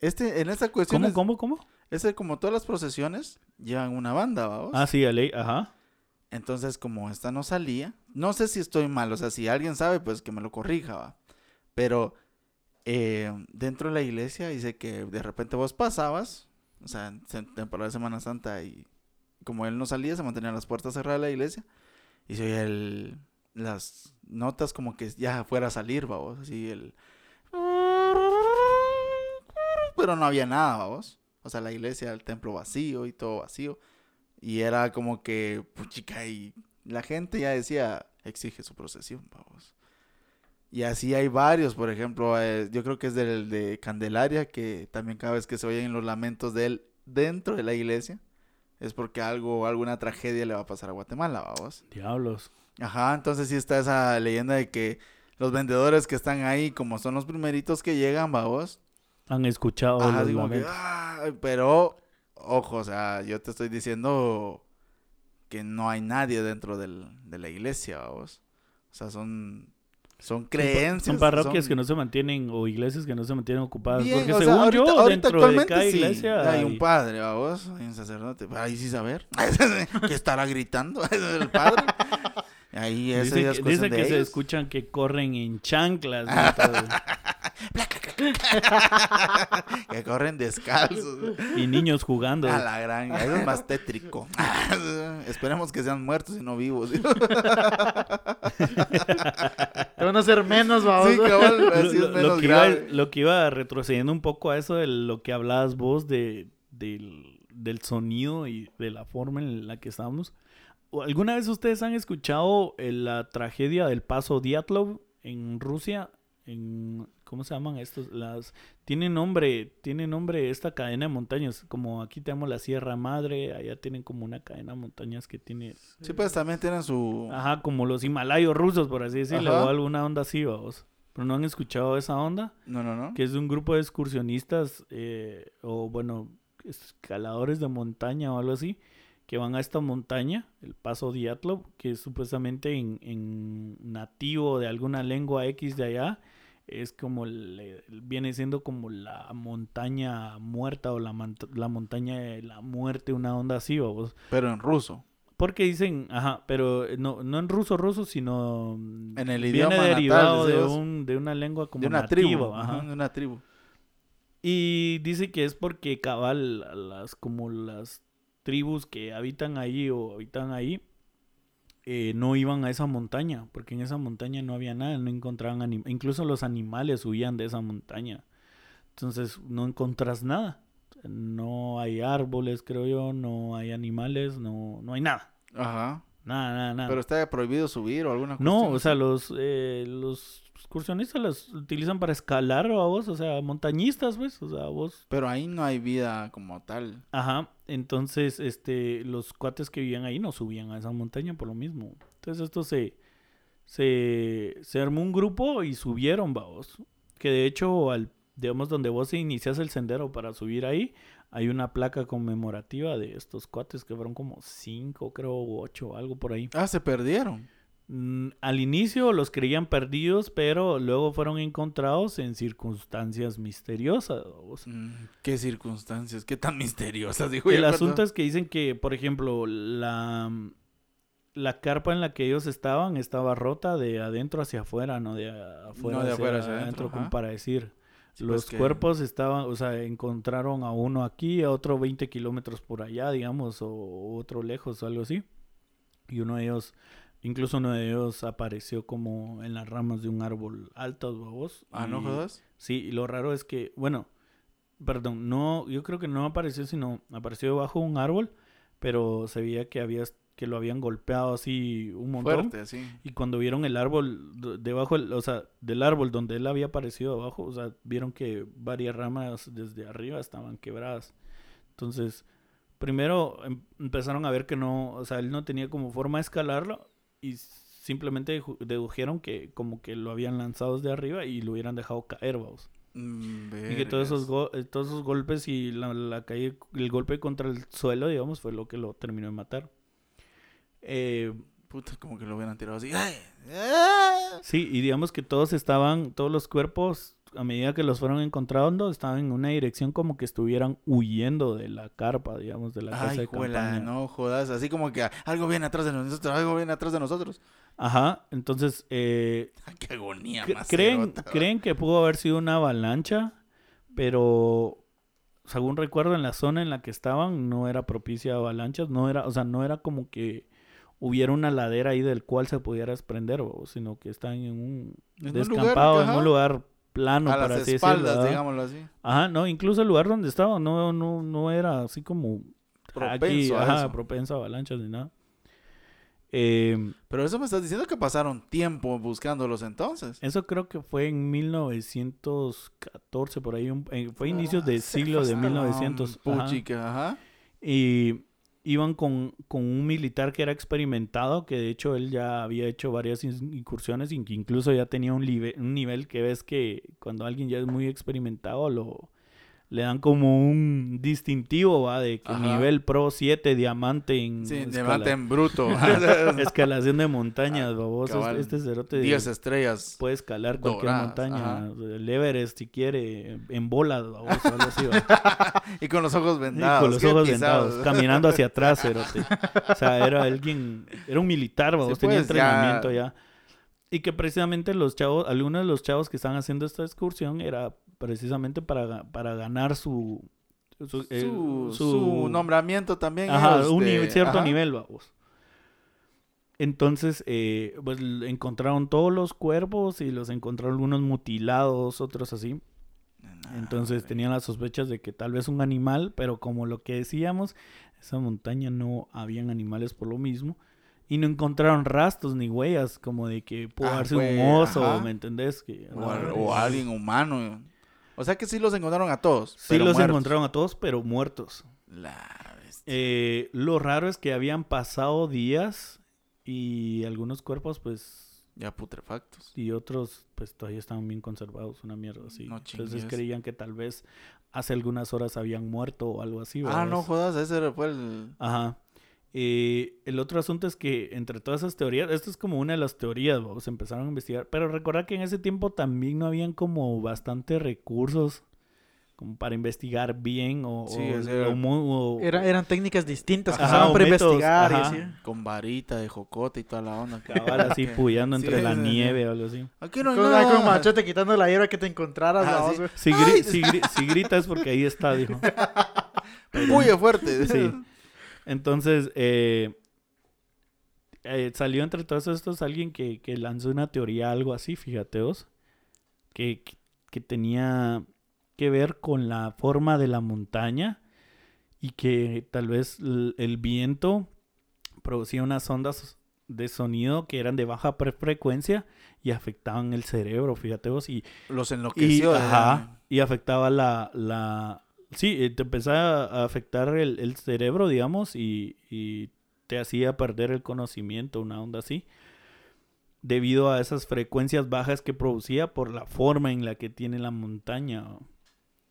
Este, en esta cuestión, ¿Cómo, es, cómo, cómo? este, como todas las procesiones, llevan una banda, vamos. Ah, sí, a ley, ajá. Entonces, como esta no salía, no sé si estoy mal, o sea, si alguien sabe, pues que me lo corrija, va. Pero eh, dentro de la iglesia dice que de repente vos pasabas, o sea, en temporada de Semana Santa, y como él no salía, se mantenían las puertas cerradas de la iglesia, y se oía el, las notas como que ya fuera a salir, vamos, así el... Pero no había nada, vamos. O sea, la iglesia, el templo vacío y todo vacío. Y era como que, puchica, y la gente ya decía, exige su procesión, vamos. Y así hay varios, por ejemplo, eh, yo creo que es del de Candelaria, que también cada vez que se oyen los lamentos de él dentro de la iglesia, es porque algo, alguna tragedia le va a pasar a Guatemala, vamos. Diablos. Ajá, entonces sí está esa leyenda de que los vendedores que están ahí, como son los primeritos que llegan, vamos, Han escuchado Ajá, los pero, ojo, o sea, yo te estoy diciendo que no hay nadie dentro del, de la iglesia, vamos. O sea, son, son creencias. Son parroquias son- que no se mantienen o iglesias que no se mantienen ocupadas. Bien, porque sea, según ahorita- yo, ahorita dentro de cada sí, iglesia hay un padre, vamos, hay un sacerdote, ahí sí saber, que estará gritando el padre. Ahí Dice que, es cuestión dice de que se escuchan que corren en chanclas. y todo. que corren descalzos. y niños jugando. A la gran, eso es más tétrico. Esperemos que sean muertos y no vivos. sí, Te van a hacer menos, vamos. cabal, Lo, así es lo- lo menos que iba, grave. lo que iba retrocediendo un poco a eso de lo que hablabas vos de, del, del sonido y de la forma en la que estábamos. ¿O ¿Alguna vez ustedes han escuchado eh, la tragedia del paso Diatlov en Rusia? En, ¿Cómo se llaman estos? Las, tiene nombre, tiene nombre esta cadena de montañas. Como aquí tenemos la Sierra Madre, allá tienen como una cadena de montañas que tiene Sí, pues también tienen su... Ajá, como los himalayos rusos, por así decirlo, o alguna onda así, vamos. Pero no han escuchado esa onda, No, no, no. que es de un grupo de excursionistas, eh, o bueno, escaladores de montaña o algo así, que van a esta montaña, el Paso Diatlov, que es supuestamente en, en nativo de alguna lengua X de allá, es como, viene siendo como la montaña muerta o la, la montaña de la muerte, una onda así, vamos. Pero en ruso. Porque dicen, ajá, pero no, no en ruso ruso, sino En el viene natal, derivado de, un, de una lengua como de una nativo, tribu. ajá. de una tribu. Y dice que es porque cabal las como las tribus que habitan ahí o habitan ahí eh, no iban a esa montaña, porque en esa montaña no había nada, no encontraban anim- incluso los animales huían de esa montaña. Entonces no encontras nada. No hay árboles, creo yo, no hay animales, no, no hay nada. Ajá. Nada, nada, nada. Pero está prohibido subir o alguna No, cuestión o sea, los, eh, los excursionistas las utilizan para escalar a vos, o sea, montañistas, pues, o sea, vos. Pero ahí no hay vida como tal. Ajá, entonces, este, los cuates que vivían ahí no subían a esa montaña por lo mismo. Entonces, esto se, se, se armó un grupo y subieron, vos. Que de hecho, al, digamos, donde vos inicias el sendero para subir ahí, hay una placa conmemorativa de estos cuates que fueron como cinco, creo, ocho, algo por ahí. Ah, se perdieron. Mm, al inicio los creían perdidos, pero luego fueron encontrados en circunstancias misteriosas. Mm, ¿Qué circunstancias? ¿Qué tan misteriosas? Dijo el asunto es que dicen que, por ejemplo, la, la carpa en la que ellos estaban estaba rota de adentro hacia afuera, no de afuera, No de hacia, afuera hacia adentro, adentro, como para decir. Sí, Los pues que- cuerpos estaban, o sea, encontraron a uno aquí, a otro 20 kilómetros por allá, digamos, o otro lejos o algo así. Y uno de ellos, incluso uno de ellos apareció como en las ramas de un árbol alto, babos. Ah, ¿no jodas? Sí, y lo raro es que, bueno, perdón, no, yo creo que no apareció, sino apareció bajo un árbol, pero se veía que había, que lo habían golpeado así un montón. Fuerte, así. Y cuando vieron el árbol debajo, o sea, del árbol donde él había aparecido abajo, o sea, vieron que varias ramas desde arriba estaban quebradas. Entonces, primero em- empezaron a ver que no, o sea, él no tenía como forma de escalarlo y simplemente dedujeron que como que lo habían lanzado desde arriba y lo hubieran dejado caer, vamos. Mm, Y que todos esos, go- todos esos golpes y la, la caída, el golpe contra el suelo, digamos, fue lo que lo terminó de matar. Eh, Puta, como que lo hubieran tirado así. ¡Ay! ¡Ah! Sí, y digamos que todos estaban, todos los cuerpos, a medida que los fueron encontrando, estaban en una dirección como que estuvieran huyendo de la carpa, digamos, de la casa Ay, de juela, campaña. no jodas. Así como que algo viene atrás de nosotros, algo viene atrás de nosotros. Ajá, entonces, eh, qué agonía más. creen, cerota. creen que pudo haber sido una avalancha, pero según recuerdo en la zona en la que estaban no era propicia a avalanchas, no era, o sea, no era como que hubiera una ladera ahí del cual se pudiera desprender, sino que están en un En un descampado, lugar, en un lugar plano, a para las así espaldas, digámoslo así. Ajá, no, incluso el lugar donde estaba no, no, no era así como Propenso aquí, a ajá, propenso a avalanchas ni nada. Eh, Pero eso me estás diciendo que pasaron tiempo buscándolos entonces. eso creo que fue en 1914, por ahí, un- eh, fue inicios del siglo de Ah, 1900. ajá. Puchica, ajá. Y iban con, con un militar que era experimentado, que de hecho él ya había hecho varias in- incursiones incluso ya tenía un, un nivel que ves que cuando alguien ya es muy experimentado lo, le dan como un distintivo, ¿va? De que nivel Pro 7, diamante en Sí, diamante en bruto. escalación de montañas, babos. Ah, Cabal. Este cerote 10 estrellas. puede escalar cualquier doradas, montaña. ajá. El Everest, si quiere, en bolas, babos, algo así, ¿va? Y con los ojos vendados. con los ojos pisados. vendados, caminando hacia atrás, cerote. O sea, era alguien, era un militar, vamos, Sí, tenía pues, ya- entrenamiento ya. Y que precisamente los chavos, algunos de los chavos que están haciendo esta excursión era precisamente para, para ganar su... Su, eh, Su, su- su nombramiento también. Ajá, un de- nivel- cierto ajá. nivel, vamos. Entonces, eh, pues encontraron todos los cuerpos y los encontraron algunos mutilados, otros así. Entonces tenían las sospechas de que tal vez un animal, pero como lo que decíamos, esa montaña no habían animales por lo mismo. Y no encontraron rastros ni huellas como de que pudo Ah, un oso. ¿me entendés? Que, O, o alguien humano. O sea que sí los encontraron a todos. Sí los muertos. encontraron a todos, pero muertos. La. Eh, lo raro es que habían pasado días y algunos cuerpos, pues, Ya putrefactos. y otros, pues, todavía estaban bien conservados, una mierda así. No Entonces creían que tal vez hace algunas horas habían muerto o algo así. Ah, no jodas, ese fue el. Ajá. Eh, el otro asunto es que entre todas esas teorías, esto es como una de las teorías, vamos, empezaron a investigar, pero recordar que en ese tiempo también no habían como bastante recursos como para investigar bien o, Sí, o- era- o mu- o- Era- eran técnicas distintas que usaban para métodos, investigar y ajá. así. Con varita de jocote y toda la onda. cabal así puyando Sí, entre la sí, sí. nieve o algo así. Aquí no hay Con, nada. con machete quitando la hierba que te encontraras. Ah, sí. güey. Si, gri- si gri- si grita es porque ahí está, dijo. Muy fuerte. Sí. Entonces, eh, eh, salió entre todos estos alguien que, que lanzó una teoría, algo así, fíjate vos, que, que, que tenía que ver con la forma de la montaña y que tal vez el viento producía unas ondas de sonido que eran de baja frecuencia y afectaban el cerebro, fíjate vos, y, Los y, enloqueció. ajá, y afectaba la, la... Sí, eh, te empezaba a afectar el, el cerebro, digamos, y, y te hacía perder el conocimiento, una onda así, debido a esas frecuencias bajas que producía por la forma en la que tiene la montaña.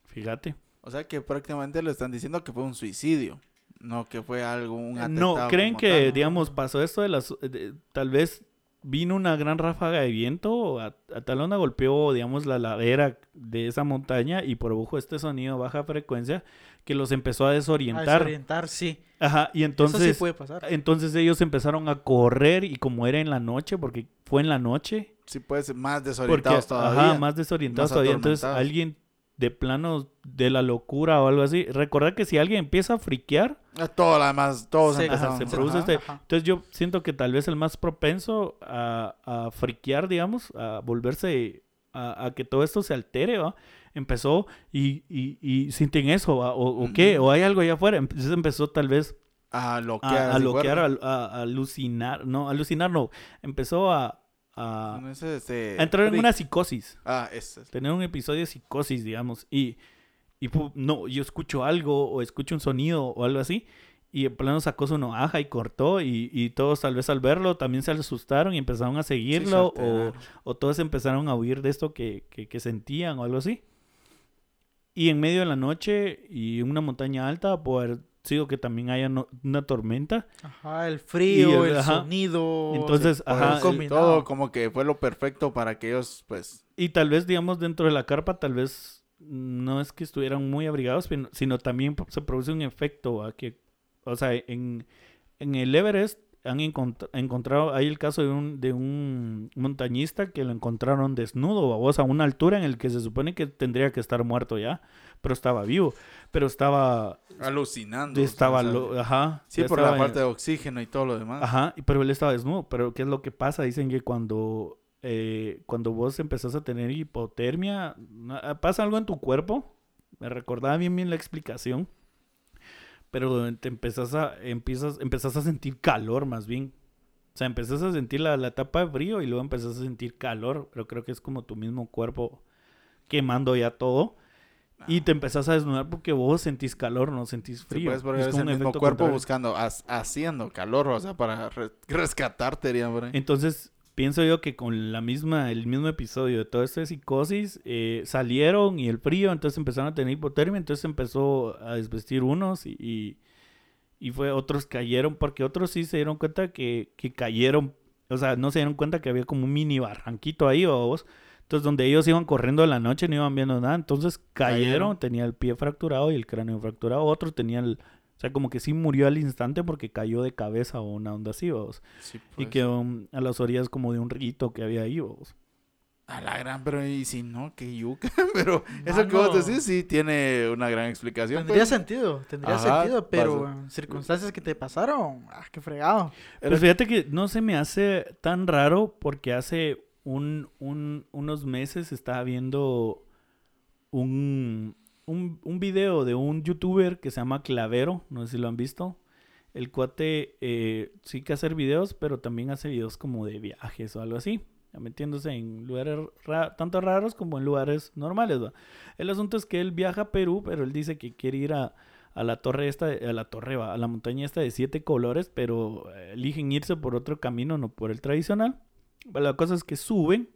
Fíjate. O sea que prácticamente le están diciendo que fue un suicidio. No que fue algo, un No, atentado creen como que, digamos, pasó esto de las... de- tal vez vino una gran ráfaga de viento, a, a tal onda golpeó, digamos, la ladera de esa montaña y produjo este sonido baja frecuencia que los empezó a A desorientar. desorientar, sí. Ajá, y Eso entonces... sí puede pasar. Entonces ellos empezaron a correr y como era en la noche, porque fue en la noche, Sí, puede ser más porque, desorientados todavía. ajá, más desorientados más todavía. Entonces alguien de plano de la locura o algo así, recordar que si alguien empieza a friquear, Todo lo demás, todos Sí, empezaron. ajá, se Ajá. produce este- Ajá. Entonces yo siento que tal vez el más propenso a, a friquear, digamos, a volverse, a, a que todo esto se altere, ¿va? Empezó y, y, y sienten eso, ¿va? O, o qué, o hay algo allá afuera. Entonces empezó tal vez A a, loquear. a así loquear, a, a- a alucinar, no, alucinar no, empezó a, a, ese, este, a entrar en una psicosis, Ah, ese. tener un episodio de psicosis, digamos, y, y no, yo escucho algo o escucho un sonido o algo así, y en plano sacó su navaja y cortó, y, y todos tal vez al verlo también se asustaron y empezaron a seguirlo, se o, o todos empezaron a huir de esto que, que, que sentían o algo así. Y en medio de la noche y en una montaña alta, puede haber sido que también haya no- una tormenta. Ajá, el frío, Y el- el ajá. sonido. Entonces, ajá, combinado. todo como que fue lo perfecto para que ellos, pues, Y tal vez, digamos, dentro de la carpa, tal vez no es que estuvieran muy abrigados, sino también se produce un efecto a que, o sea, en, en el Everest han encont- encontrado, hay el caso de un, de un montañista que lo encontraron desnudo, babos, a una altura en el que se supone que tendría que estar muerto ya, pero estaba vivo, pero estaba, alucinando. estaba, o sea, lo- ajá. Sí, por la falta de oxígeno y todo lo demás. Ajá, pero él estaba desnudo. Pero ¿qué es lo que pasa? Dicen que cuando, eh, cuando vos empezás a tener hipotermia, pasa algo en tu cuerpo. Me recordaba bien bien la explicación. Pero te empezás a, empiezas, empezás a sentir calor más bien. O sea, empezás a sentir la, la etapa de frío y luego empezás a sentir calor. Pero creo que es como tu mismo cuerpo quemando ya todo. Y te empezás a desnudar porque vos sentís calor, no sentís Sí, frío. porque Es como un mismo cuerpo contrario. buscando, haciendo calor, o sea, para re- rescatarte, diría por ahí. Entonces, pienso yo que con la misma, el mismo episodio de toda esta psicosis, eh, salieron y el frío, entonces empezaron a tener hipotermia, entonces empezó a desvestir unos y, y, y fue otros cayeron, porque otros sí se dieron cuenta que, que cayeron, o sea, no se dieron cuenta que había como un mini barranquito ahí, o vos. Entonces, donde ellos iban corriendo en la noche, no iban viendo nada. Entonces cayeron, Cayeron. tenía el pie fracturado y el cráneo fracturado. Otro tenía el. O sea, como que sí murió al instante porque cayó de cabeza o una onda así, vos. Sí, Y pues. quedó mm, a las orillas como de un rito que había ahí, vos. A la gran, pero y si no, que yuca. Pero eso que vos decís sí tiene una gran explicación. Tendría pues. sentido, tendría Ajá, sentido, pero pasa. en circunstancias que te pasaron, ah, qué fregado. Pero fíjate que no se me hace tan raro porque hace un, un- unos meses estaba viendo un, un, un video de un youtuber que se llama Clavero, no sé si lo han visto. El cuate eh, sí que hace videos, pero también hace videos como de viajes o algo así. Metiéndose en lugares ra- tanto raros como en lugares normales. El asunto es que él viaja a Perú, pero él dice que quiere ir a, a la torre esta, a la torre, a la montaña esta de siete colores, pero eh, eligen irse por otro camino, no por el tradicional. La cosa es que suben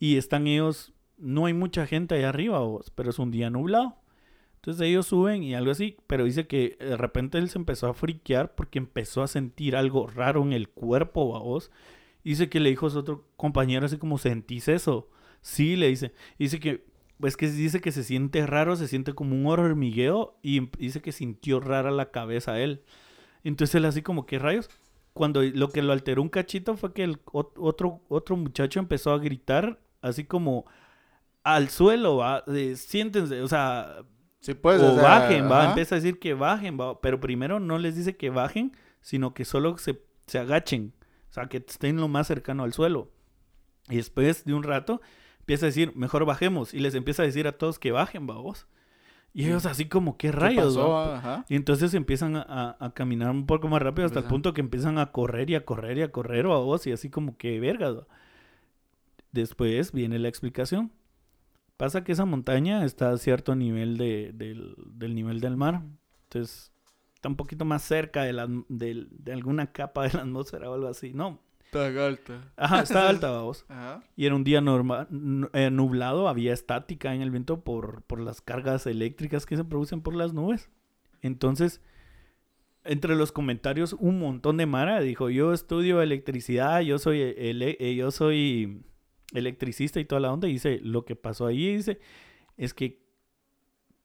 y están ellos, no hay mucha gente allá arriba, vos, pero es un día nublado. Entonces ellos suben y algo así, pero dice que de repente él se empezó a friquear porque empezó a sentir algo raro en el cuerpo, vos. Dice que le dijo a su otro compañero así como, ¿sentís eso? Sí, le dice. Dice que, pues que dice que se siente raro, se siente como un hormigueo y em- dice que sintió rara la cabeza él. Entonces él así como, ¿qué rayos? Cuando lo que lo alteró un cachito fue que el ot- otro, otro muchacho empezó a gritar así como al suelo, va, de, siéntense, o sea, Sí, pues. o o sea, bajen, va, ajá. empieza a decir que bajen, va, pero primero no les dice que bajen, sino que solo se, se agachen, o sea, que estén lo más cercano al suelo. Y después de un rato empieza a decir, mejor bajemos, y les empieza a decir a todos que bajen, va, vos. Y ellos así como, ¿qué ¿Qué rayos? Ajá. Y entonces empiezan a, a- a caminar un poco más rápido hasta el punto que empiezan a correr y a correr y a correr a vos y así como que vergas. Después viene la explicación. Pasa que esa montaña está a cierto nivel de, del, del nivel del mar. Entonces está un poquito más cerca de, la, de alguna capa de la atmósfera o algo así. No. Está alta. Ajá, está alta, vamos. Ajá. Y era un día normal, nublado, había estática en el viento por, por las cargas eléctricas que se producen por las nubes. Entonces, entre los comentarios, un montón de Mara dijo, yo estudio electricidad, yo soy, ele- eh, yo soy electricista y toda la onda. Y dice, lo que pasó ahí, dice, es que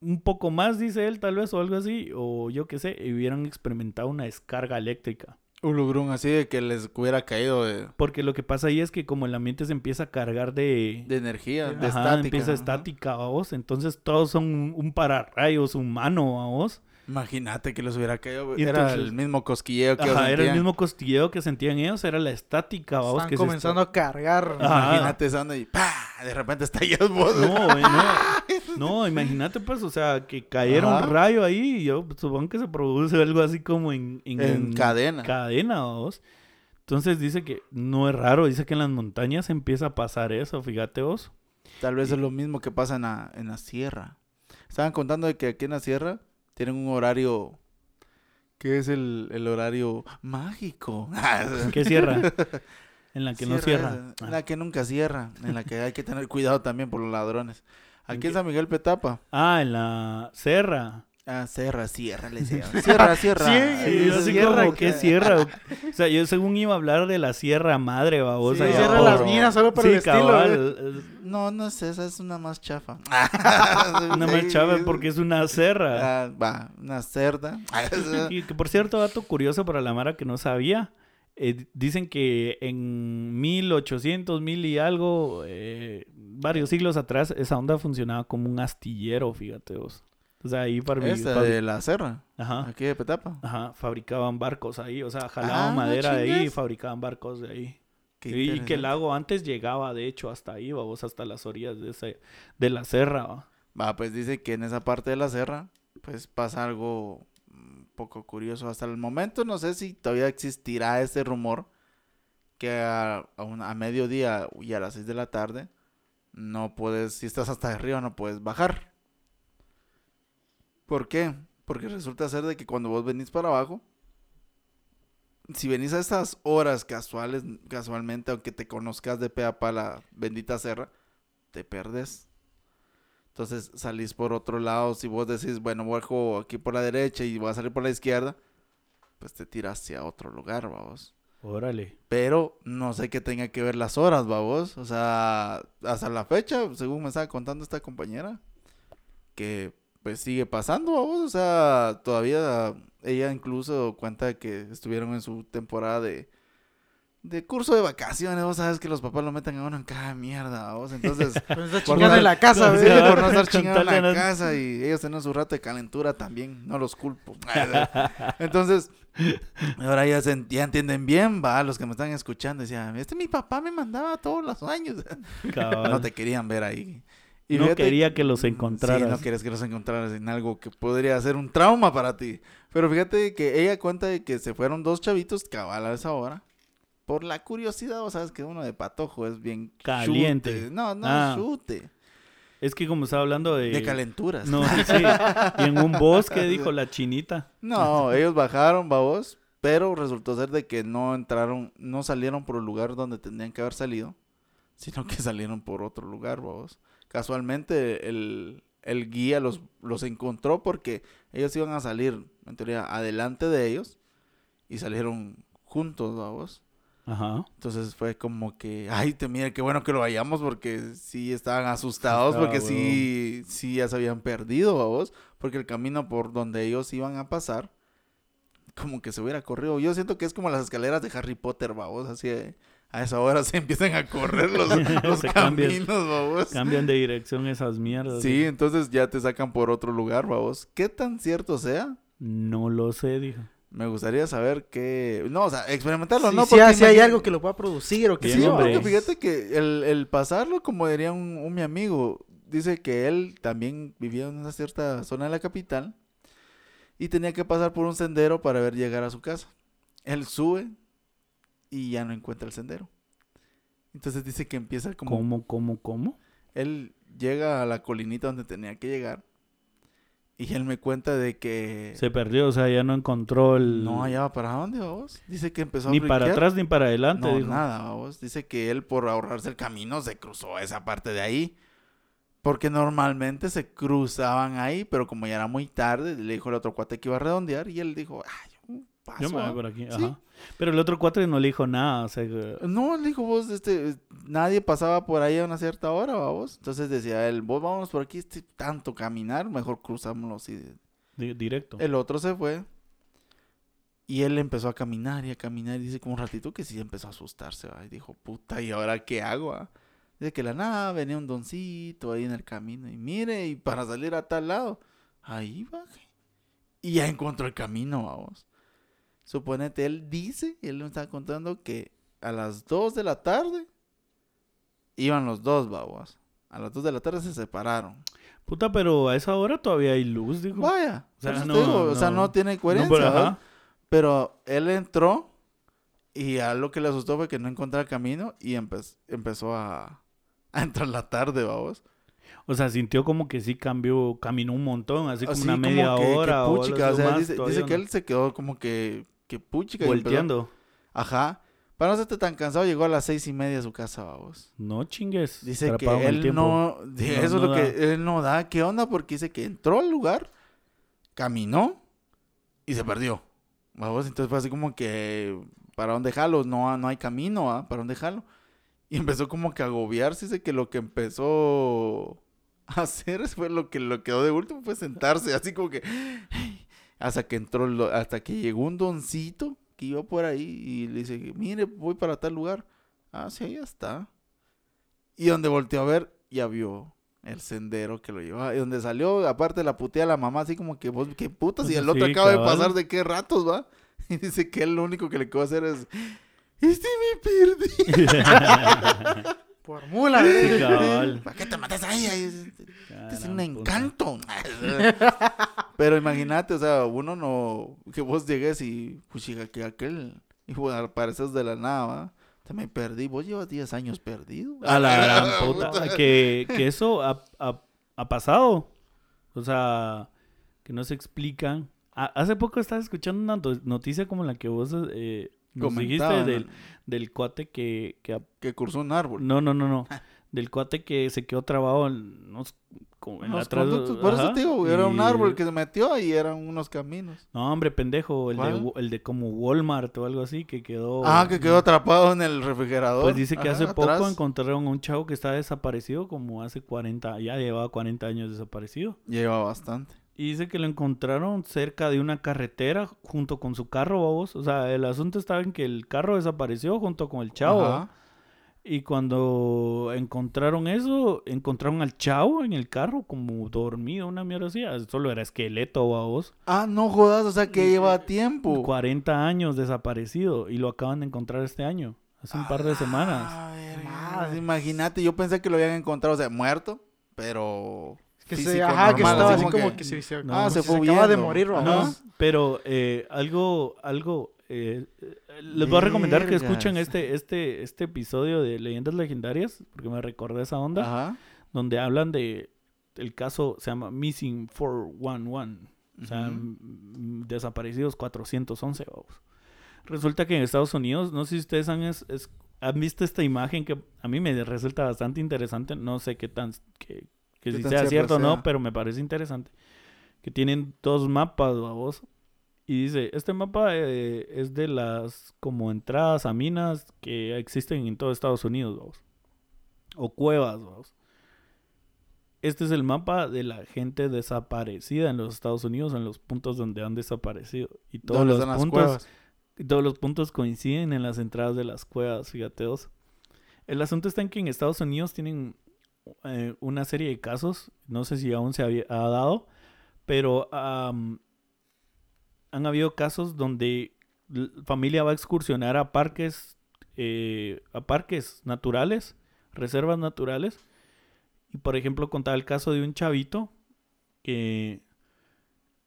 un poco más, dice él, tal vez, o algo así, o yo qué sé, hubieran experimentado una descarga eléctrica. Un lugrún así de que les hubiera caído de, Porque lo que pasa ahí es que como el ambiente se empieza a cargar de, de energía, de Ajá, estática. empieza estática, vos. Entonces todos son un, un pararrayos humano, a vos. Imagínate que les hubiera caído. Era entonces- el mismo cosquilleo que ellos Ajá, era el mismo costilleo que sentían ellos, era la estática, vos. Están que se comenzando a cargar. Ajá. Imagínate esa onda y ¡pah! De repente estallas vos. está- No, güey, no. No, imagínate pues, o sea, que cayera Ajá. un rayo ahí y yo supongo que se produce algo así como en, en, En cadena. cadena, vos. Entonces dice que no es raro, dice que en las montañas empieza a pasar eso, fíjate vos. Tal vez es lo mismo que pasa en la, en la sierra. Estaban contando de que aquí en la sierra tienen un horario que es el, el horario mágico. ¿Qué cierra? En la que no cierra. esa, Ah. La que nunca cierra, en la que hay que tener cuidado también por los ladrones. ¿En Aquí en San Miguel Petapa. Ah, en la serra. Ah, Serra, Sierra, le decía. Sierra, Sierra. Sí, Sí, yo así sierra como, ¿qué sierra? O sea, yo según iba a hablar de la sierra madre, babosa. Sí, por- las minas solo por el estilo, cabal, No, no es esa, es una más chafa. Una más chava porque es una serra. Ah, va, una cerda. Y que por cierto, dato curioso para la Mara que no sabía. eh, dicen que en 1800, mil y algo, eh, varios siglos atrás, esa onda funcionaba como un astillero, fíjate vos. O sea, ahí fabric- Esta de la Serra, Ajá. aquí de Petapa. Ajá, fabricaban barcos ahí, o sea, jalaban Ah, madera de ahí y fabricaban barcos de ahí. Sí, y que el lago antes llegaba, de hecho, hasta ahí, vamos, hasta las orillas de, ese, de la serra. ¿va? Pues dice que en esa parte de la Serra, pues pasa algo un poco curioso. Hasta el momento no sé si todavía existirá ese rumor que a, a mediodía y a las 6 de la tarde no puedes, si estás hasta arriba no puedes bajar. ¿Por qué? Porque resulta ser de que cuando vos venís para abajo, si venís a estas horas casuales, casualmente, aunque te conozcas de pe a pa la bendita serra, te perdes. Entonces salís por otro lado. Si vos decís, bueno, bajo aquí por la derecha y voy a salir por la izquierda, pues te tiras hacia otro lugar, vamos. Órale. Pero no sé qué tenga que ver las horas, vamos. O sea, hasta la fecha, según me estaba contando esta compañera, que pues sigue pasando, vamos. O sea, todavía ella incluso cuenta que estuvieron en su temporada de, de curso de vacaciones. Vos sabes que los papás lo meten a uno en cada mierda, vamos. Entonces, Por no- en la casa, por no estar chingando en la no- casa y ellos tienen su rato de calentura también, no los culpo. Entonces, ahora ya, se, ya entienden bien, va, los que me están escuchando, decían, este mi papá me mandaba todos los años. Cabal. no te querían ver ahí. No fíjate- quería que los encontraras. Sí, no querías que los encontraras en algo que podría ser un trauma para ti. Pero fíjate que ella cuenta de que se fueron dos chavitos cabal a esa hora. Por la curiosidad, vos sabes que uno de patojo es bien Caliente. chute. No, no, Ah. chute. Es que como estaba hablando de... De calenturas. No, sí. Y en un bosque, dijo la chinita. No, ellos bajaron, babos, pero resultó ser de que no entraron, no salieron por el lugar donde tendrían que haber salido, sino que salieron por otro lugar, babos. Casualmente el, el guía los, los encontró porque ellos iban a salir, en teoría, adelante de ellos y salieron juntos, babos. Ajá. Entonces fue como que, ay, te mira, qué bueno que lo vayamos porque sí estaban asustados porque sí, sí ya se habían perdido, vos, porque el camino por donde ellos iban a pasar, como que se hubiera corrido. Yo siento que es como las escaleras de Harry Potter, vamos, así eh, a esa hora se empiezan a correr los, cambian. caminos, vamos. Cambian de dirección esas mierdas. Sí, entonces ya te sacan por otro lugar, vamos. ¿Qué tan cierto sea? No lo sé, dijo. Me gustaría saber qué... No, o sea, experimentarlo, Sí, ¿no? sí, Porque ah, sí hay algo que lo pueda producir o que Bien, Sí, hombre. porque fíjate que el, el pasarlo, como diría un, un mi amigo, dice que él también vivía en una cierta zona de la capital y tenía que pasar por un sendero para ver llegar a su casa. Él sube y ya no encuentra el sendero. Entonces dice que empieza como... ¿Cómo, cómo, cómo? Él llega a la colinita donde tenía que llegar y él me cuenta de que... Se perdió, o sea, ya no encontró el... No hallaba para dónde, vos. Dice que empezó a Ni para atrás ni para adelante, No, dijo. nada, vamos. Dice que él por ahorrarse el camino se cruzó esa parte de ahí. Porque normalmente se cruzaban ahí, pero como ya era muy tarde, le dijo el otro cuate que iba a redondear y él dijo, ay, paso. Yo me voy ¿ah?". por aquí, Sí. ajá. Pero el otro cuatro no le dijo nada, o sea... que- No, le dijo vos, este, nadie pasaba por ahí a una cierta hora, vamos. Entonces decía él, vos vamos por aquí, este, tanto caminar, mejor cruzámoslo así. di- directo. El otro se fue. Y él empezó a caminar y a caminar. Y dice como un ratito que sí empezó a asustarse. ¿va? Y dijo, puta, ¿y ahora qué hago? ah?". Dice que la nada venía un doncito ahí en el camino. Y mire, y para salir a tal lado. Ahí bajé. Y ya encontró el camino, vamos. Suponete, él dice, él me estaba contando que a las 2 de la tarde iban los dos, vamos. A las 2 de la tarde se separaron. Puta, pero a esa hora todavía hay luz, dijo. Vaya. O sea, no, digo, o sea, no. no tiene No, coherencia. ajá. Pero él entró y a lo que le asustó fue que no encontraba camino y empe- empezó a, a entrar la tarde, vamos. O sea, sintió como que sí cambió, caminó un montón, así como Así una como media que- hora o puchica, o sea, dice, que no. él se quedó como que, que puchica. volteando. Ajá. Para no estar tan cansado, llegó a las seis y media a su casa, vamos. No chingues. Dice que él no, eso es no lo da. que él no da. ¿Qué onda? Porque dice que entró al lugar, caminó y se perdió. Vamos, entonces fue así como que, ¿para dónde jalo? No, no hay camino, ¿ah? ¿Para dónde jalo? Y empezó como que a agobiarse. Dice que lo que empezó a hacer fue lo que lo quedó de último, fue sentarse, así como que, hasta que entró, lo- hasta que llegó un doncito que iba por ahí y le dice, mire, voy para tal lugar. Ah, sí, ahí está. Y donde volteó a ver, ya vio el sendero que lo llevaba. Y donde salió, aparte la putea a la mamá, así como que vos, qué putas. Y el otro sí, acaba de pasar de qué ratos, va. Y dice que él lo único que le quedó hacer es, este me perdí. Por mula, Sí, cabal. ¿Para qué te matas ahí? Es, un puta. encanto. Pero imagínate, o sea, uno no, que vos llegues y, pues, chica, que aquel, y bueno, apareces de la nada, ¿va? Te me perdí. Vos llevas 10 años perdido. A la gran puta. Que, que eso ha, ha- ha pasado. O sea, que no se explican a- hace poco estaba escuchando una no- noticia como la que vos eh, nos dijiste del, del cuate que, que... Que cruzó un árbol. No, no, no, no. Del cuate que se quedó trabado en, unos- en atrás- conductos, por eso digo, era un árbol que se metió y eran unos caminos. No, hombre, pendejo. El de, el de como Walmart o algo así que quedó... Ah, que quedó atrapado en el refrigerador. Pues dice que Ajá, hace poco atrás. encontraron a un chavo que estaba desaparecido como hace 40, ya llevaba 40 años desaparecido. Lleva bastante. Y dice que lo encontraron cerca de una carretera junto con su carro, babos. O sea, el asunto estaba en que el carro desapareció junto con el chavo. Ajá. Y cuando encontraron eso, encontraron al chavo en el carro como dormido, una mierda así. Ah, Solo era esqueleto, babos. Ah, no jodas, o sea que lleva tiempo. 40 años desaparecido y lo acaban de encontrar este año, hace un par de semanas. Imagínate, yo pensé que lo habían encontrado, o sea, muerto, pero. Que físico, se, ajá, que estaba así como que, se, se- No, ah, se se fue acaba de morir. ¿verdad? No, pero eh, algo, algo, eh, les voy a recomendar que escuchen este, este, este episodio de Leyendas Legendarias, porque me recordé esa onda, Ajá. donde hablan de el caso, se llama Missing 411, o sea, Ujú. m- m- desaparecidos 411, vamos. Resulta que en Estados Unidos, no sé si ustedes han, es- es- han visto esta imagen que a mí me resulta bastante interesante, no sé qué tan, que si sea cierto o no, pero me parece interesante. Que tienen dos mapas, vamos. Y dice, este mapa eh, es de las como entradas a minas que existen en todo Estados Unidos, vamos. O cuevas, vamos. Este es el mapa de la gente desaparecida en los Estados Unidos, en los puntos donde han desaparecido. Y todos ¿Dónde los puntos todos los puntos coinciden en las entradas de las cuevas, fíjate vos. El asunto está en que en Estados Unidos tienen eh, una serie de casos, no sé si aún se había, ha dado, pero han habido casos donde l- familia va a excursionar a parques, eh, a parques naturales, reservas naturales, y por ejemplo contaba el caso de un chavito que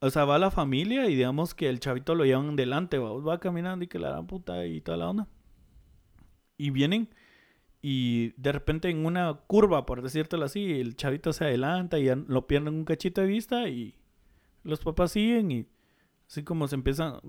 o sea, va la familia y digamos que el chavito lo llevan delante, va, va caminando y que la gran puta y toda la onda. Y vienen y de repente en una curva, por decírtelo así, el chavito se adelanta y lo pierden un cachito de vista y los papás siguen y así como se empiezan,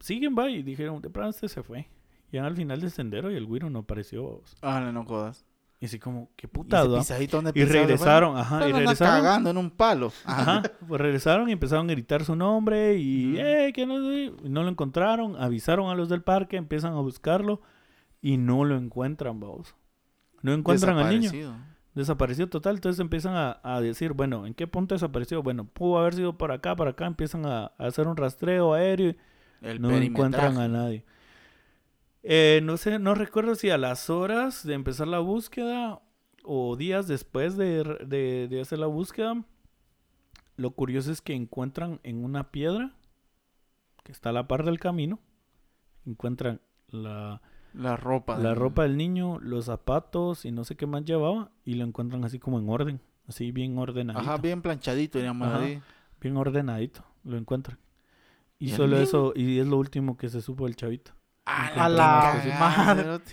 siguen, va, y dijeron, de pronto este se fue. Ya al final del sendero y el güiro no apareció. Ah, no jodas. Y así como, qué ¿Y puta, Y pisaba, regresaron, ajá, y regresaron. cagando en un palo. Ajá, pues regresaron y empezaron a gritar su nombre y, Ujú. eh, que no, sé", y no lo encontraron, avisaron a los del parque, empiezan a buscarlo y no lo encuentran, vamos. No encuentran al niño, Desaparecido. desapareció total, entonces empiezan a, a decir, bueno, ¿en qué punto desapareció? Bueno, pudo haber sido por acá, por acá, empiezan a, a hacer un rastreo aéreo El no encuentran a nadie. Eh, no sé, no recuerdo si a las horas de empezar la búsqueda o días después de, de- de hacer la búsqueda. Lo curioso es que encuentran en una piedra que está a la par del camino. Encuentran la, La ropa. la del- ropa del niño, los zapatos y no sé qué más llevaba. Y lo encuentran así como en orden. Así bien ordenadito. Ajá, bien planchadito, diríamos Ajá. ahí. bien ordenadito. Lo encuentran. Y ¿Y el solo eso, y es lo último que se supo del chavito. A la madre.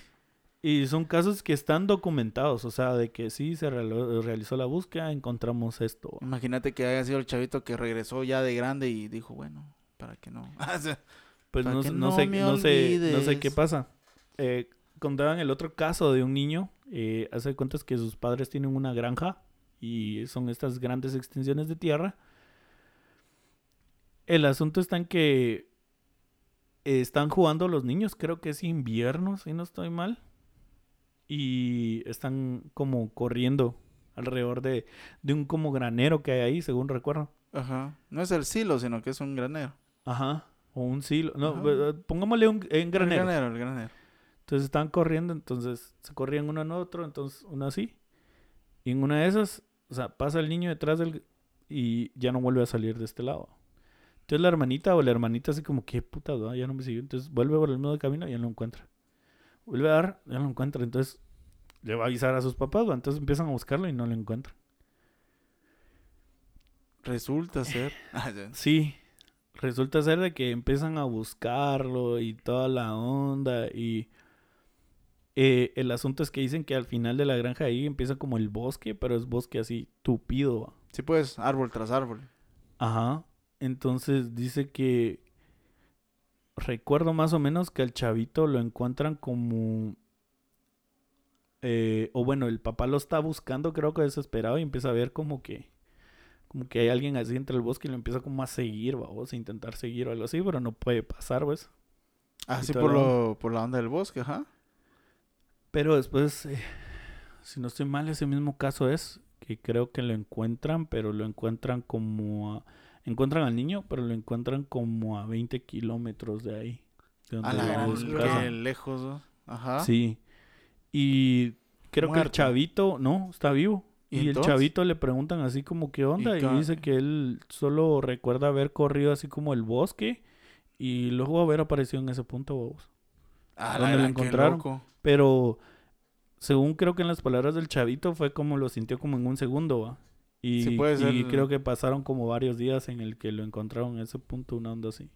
Y son casos que están documentados, o sea, de que sí se realizó la búsqueda, encontramos esto. Imagínate que haya sido el chavito que regresó ya de grande y dijo, bueno, ¿para qué no? Pues no, que sé- no no sé, no, sé, no sé qué pasa. Eh, contaban el otro caso de un niño, eh, hace cuentas que sus padres tienen una granja y son estas grandes extensiones de tierra. El asunto está en que eh, están jugando los niños, creo que es invierno, si no estoy mal. Y están como corriendo alrededor de, de un como granero que hay ahí, según recuerdo. Ajá. No es el silo, sino que es un granero. Ajá. O un silo. No, Ajá. eh, pongámosle un granero. El granero, el granero. Entonces estaban corriendo, entonces se corrían uno en otro, entonces uno así. Y en una de esas, o sea, pasa el niño detrás del... y ya no vuelve a salir de este lado. Entonces la hermanita o la hermanita así como, qué puta, ¿no? ya no me siguió. Entonces vuelve por el mismo camino y ya no lo encuentra. Vuelve a dar, ya no lo encuentra. Entonces le va a avisar a sus papás, entonces empiezan a buscarlo y no lo encuentran. Resulta ser. Ah. Sí, resulta ser de que empiezan a buscarlo y toda la onda y eh, el asunto es que dicen que al final de la granja ahí empieza como el bosque, pero es bosque así tupido. sí, pues, árbol tras árbol. Ajá. Entonces dice que recuerdo más o menos que al chavito lo encuentran como eh, o bueno, el papá lo está buscando, creo que desesperado, y empieza a ver como que como que hay alguien así entre el bosque y lo empieza como a seguir, vamos, a intentar seguir o algo así, pero no puede pasar, pues. Así Y por, lo, por la onda del bosque, ajá. Pero después, eh, si no estoy mal, ese mismo caso es que creo que lo encuentran, pero lo encuentran como a... Encuentran al niño, pero lo encuentran como a 20 kilómetros de ahí. De donde A la gran, lejos, ¿no? Ajá. Sí. Y creo que el chavito, no, está vivo. ¿Y Y, el chavito le preguntan así como qué onda y, dice que él solo recuerda haber corrido así como el bosque y luego haber aparecido en ese punto. babos. Ah, ¿Dónde lo encontraron? loco. Pero según creo que en las palabras del chavito fue como lo sintió como en un segundo, ¿va? Y, Sí, puede y creo que pasaron como varios días en el que lo encontraron en ese punto, una onda así.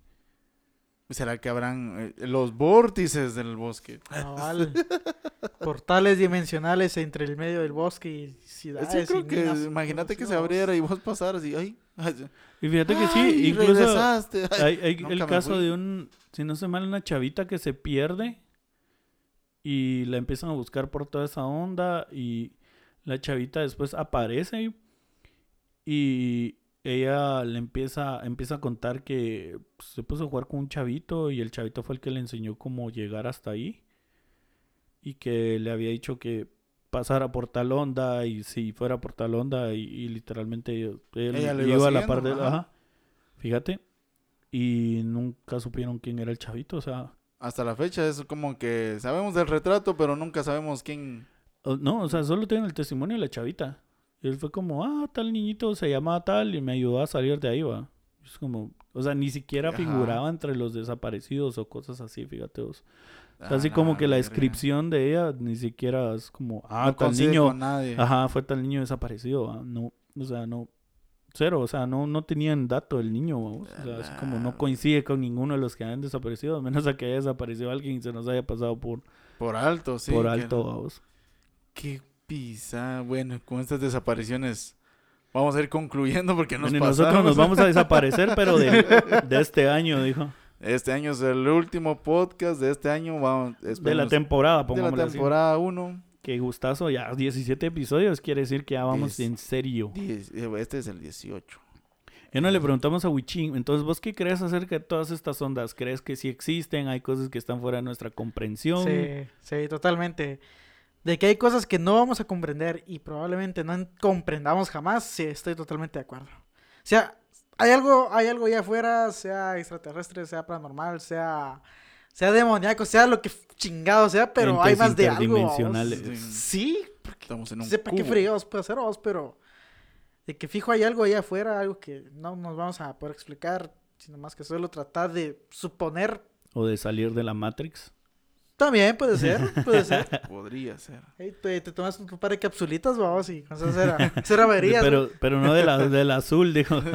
¿Será que habrán eh, los vórtices del bosque? Cabal. Portales dimensionales entre el medio del bosque y Yo ciudades. creo y que minas, imagínate que se abriera y vos pasaras y ay, ay, Y fíjate que ay, sí, incluso regresaste. ay. hay, el caso fui. de un, si no se mal, una chavita que se pierde y la empiezan a buscar por toda esa onda y la chavita después aparece y ella le empieza, empieza a contar que pues, se puso a jugar con un chavito y el chavito fue el que le enseñó cómo llegar hasta ahí y que le había dicho que pasara por tal onda y si fuera por tal onda y, y literalmente él Ella iba iba a la par de... ajá. Ajá. Fíjate. Y nunca supieron quién era el chavito, o sea... Hasta la fecha es como que sabemos del retrato, pero nunca sabemos quién. No, o sea, solo tienen el testimonio de la chavita. Y él fue como, ah, tal niñito se llamaba tal y me ayudó a salir de ahí, va. Es como, o sea, ni siquiera Ajá. figuraba entre los desaparecidos o cosas así, fíjate vos. Así Ah, como que la descripción de ella ni siquiera es como, ah, no tal niño, nadie. ajá, fue tal niño desaparecido, va. No, o sea, no, cero, o sea, no, no tenían dato del niño, vamos. O sea, así como no coincide con ninguno de los que han desaparecido, a menos a que haya desaparecido alguien y se nos haya pasado por, Por alto, sí. por que- alto, vamos. Qué pisa. Bueno, con estas desapariciones vamos a ir concluyendo porque nos Bueno, y nosotros nos vamos a desaparecer, pero de, de este año, dijo. Este año es el último podcast de este año. Vamos, De la temporada, de la pongámoslo temporada 1. Qué gustazo, ya 17 episodios, quiere decir que ya vamos Diez. en serio. Este es el 18. Ya no le preguntamos a Wichin, entonces, ¿vos qué crees acerca de todas estas ondas? ¿Crees que sí existen? ¿Hay cosas que están fuera de nuestra comprensión? Sí, sí, totalmente. De que hay cosas que no vamos a comprender y probablemente no en- comprendamos jamás, sí, estoy totalmente de acuerdo. O sea, hay algo, hay algo allá afuera, sea extraterrestre, sea paranormal, sea, sea demoníaco, sea lo que chingado sea, pero hay más de algo. Sí, Estamos en un sepa qué fregados puede hacer vos, pero de que fijo hay algo allá afuera, algo que no nos vamos a poder explicar, sino más que solo tratar de suponer. ¿O de salir de la Matrix? También puede ser, puede ser. Podría ser. Hey, te, te tomas un par de capsulitas, vamos, y con será, será averías. Pero, pero no de la, del azul, dijo.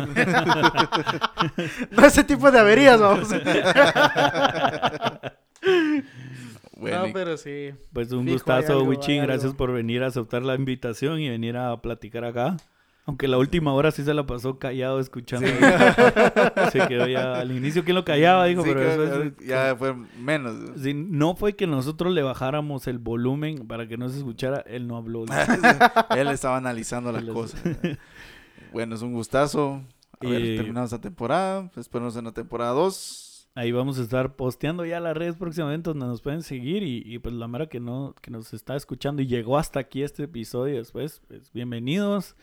No ese tipo de averías, vamos. Bueno, no, pero sí. Pues un Fijo, gustazo, Wichin. Gracias por venir a aceptar la invitación y venir a platicar acá. Aunque la última hora sí se la pasó callado escuchando. Se quedó ya al inicio. ¿Quién lo callaba? Dijo, sí, pero que- eso es- ya fue menos. Sí, no fue que nosotros le bajáramos el volumen para que no se escuchara, él no habló. Él estaba analizando las cosas. Bueno, es un gustazo haber Y- terminado esta temporada. Esperemos en la temporada 2. Ahí vamos a estar posteando ya las redes próximamente donde nos pueden seguir y, y, pues la mera que no que nos está escuchando y llegó hasta aquí este episodio después, pues bienvenidos.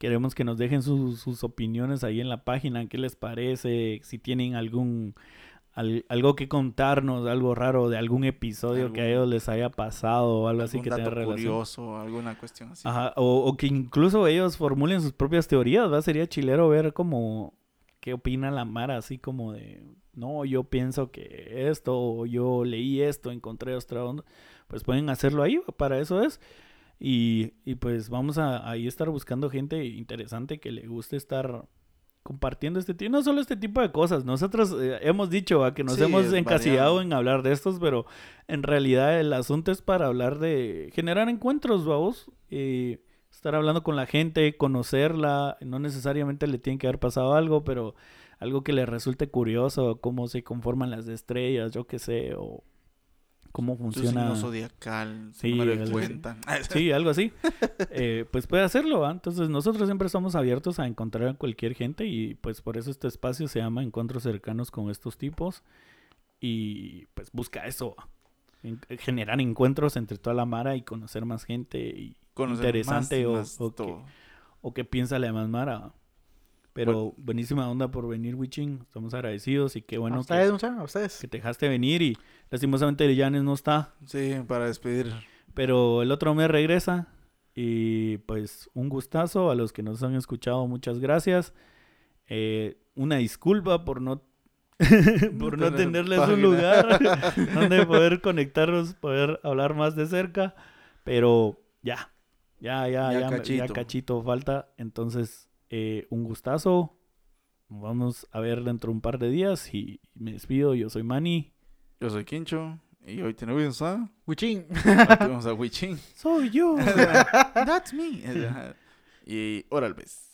Queremos que nos dejen sus, sus opiniones ahí en la página, qué les parece, si tienen algún al- algo que contarnos, algo raro de algún episodio que a ellos les haya pasado o algo así que tenga relación. curioso, alguna cuestión así. Ajá, o, o que incluso ellos formulen sus propias teorías, ¿va? Sería chilero ver como qué opina la Mara, así como de, no, yo pienso que esto, o yo leí esto, encontré otra onda. Pues pueden hacerlo ahí, para eso es. Y, y pues vamos a ahí estar buscando gente interesante que le guste estar compartiendo este tipo, no solo este tipo de cosas. Nosotros eh, hemos dicho ¿va? que nos Sí, hemos encasillado variado. en hablar de estos, pero en realidad el asunto es para hablar de generar encuentros, vamos. Eh, estar hablando con la gente, conocerla, no necesariamente le tiene que haber pasado algo, pero algo que les resulte curioso, cómo se conforman las estrellas, yo qué sé, o cómo funciona. signo zodiacal, Sí, número de cuenta. Sí, algo así. Eh, pues puede hacerlo. ¿va? Entonces nosotros siempre estamos abiertos a encontrar a cualquier gente y pues por eso este espacio se llama Encuentros cercanos con estos tipos y pues busca eso. En- generar encuentros entre toda la mara y conocer más gente y Conocer interesante más- o, más o que, todo. o que piensa la demás mara. ¿Va? Pero buenísima onda por venir, Wichin. Estamos agradecidos y qué a bueno que, ustedes, muchachos, a ustedes. que te dejaste venir y lastimosamente Yanes no está. Sí, para despedir. Pero el otro mes regresa. Y pues un gustazo a los que nos han escuchado. Muchas gracias. Eh, una disculpa por no, por no tener tenerles página. un lugar donde poder conectarnos, poder hablar más de cerca. Pero ya, ya, ya, Ya ya, me- ya cachito. cachito falta. Entonces, eh, un gustazo. Vamos a ver dentro de un par de días y me despido. Yo soy Manny. Yo soy Quincho y hoy tenemos a, Wichín. hoy tenemos a Huichín. Soy yo. That's me. Y órale, pues.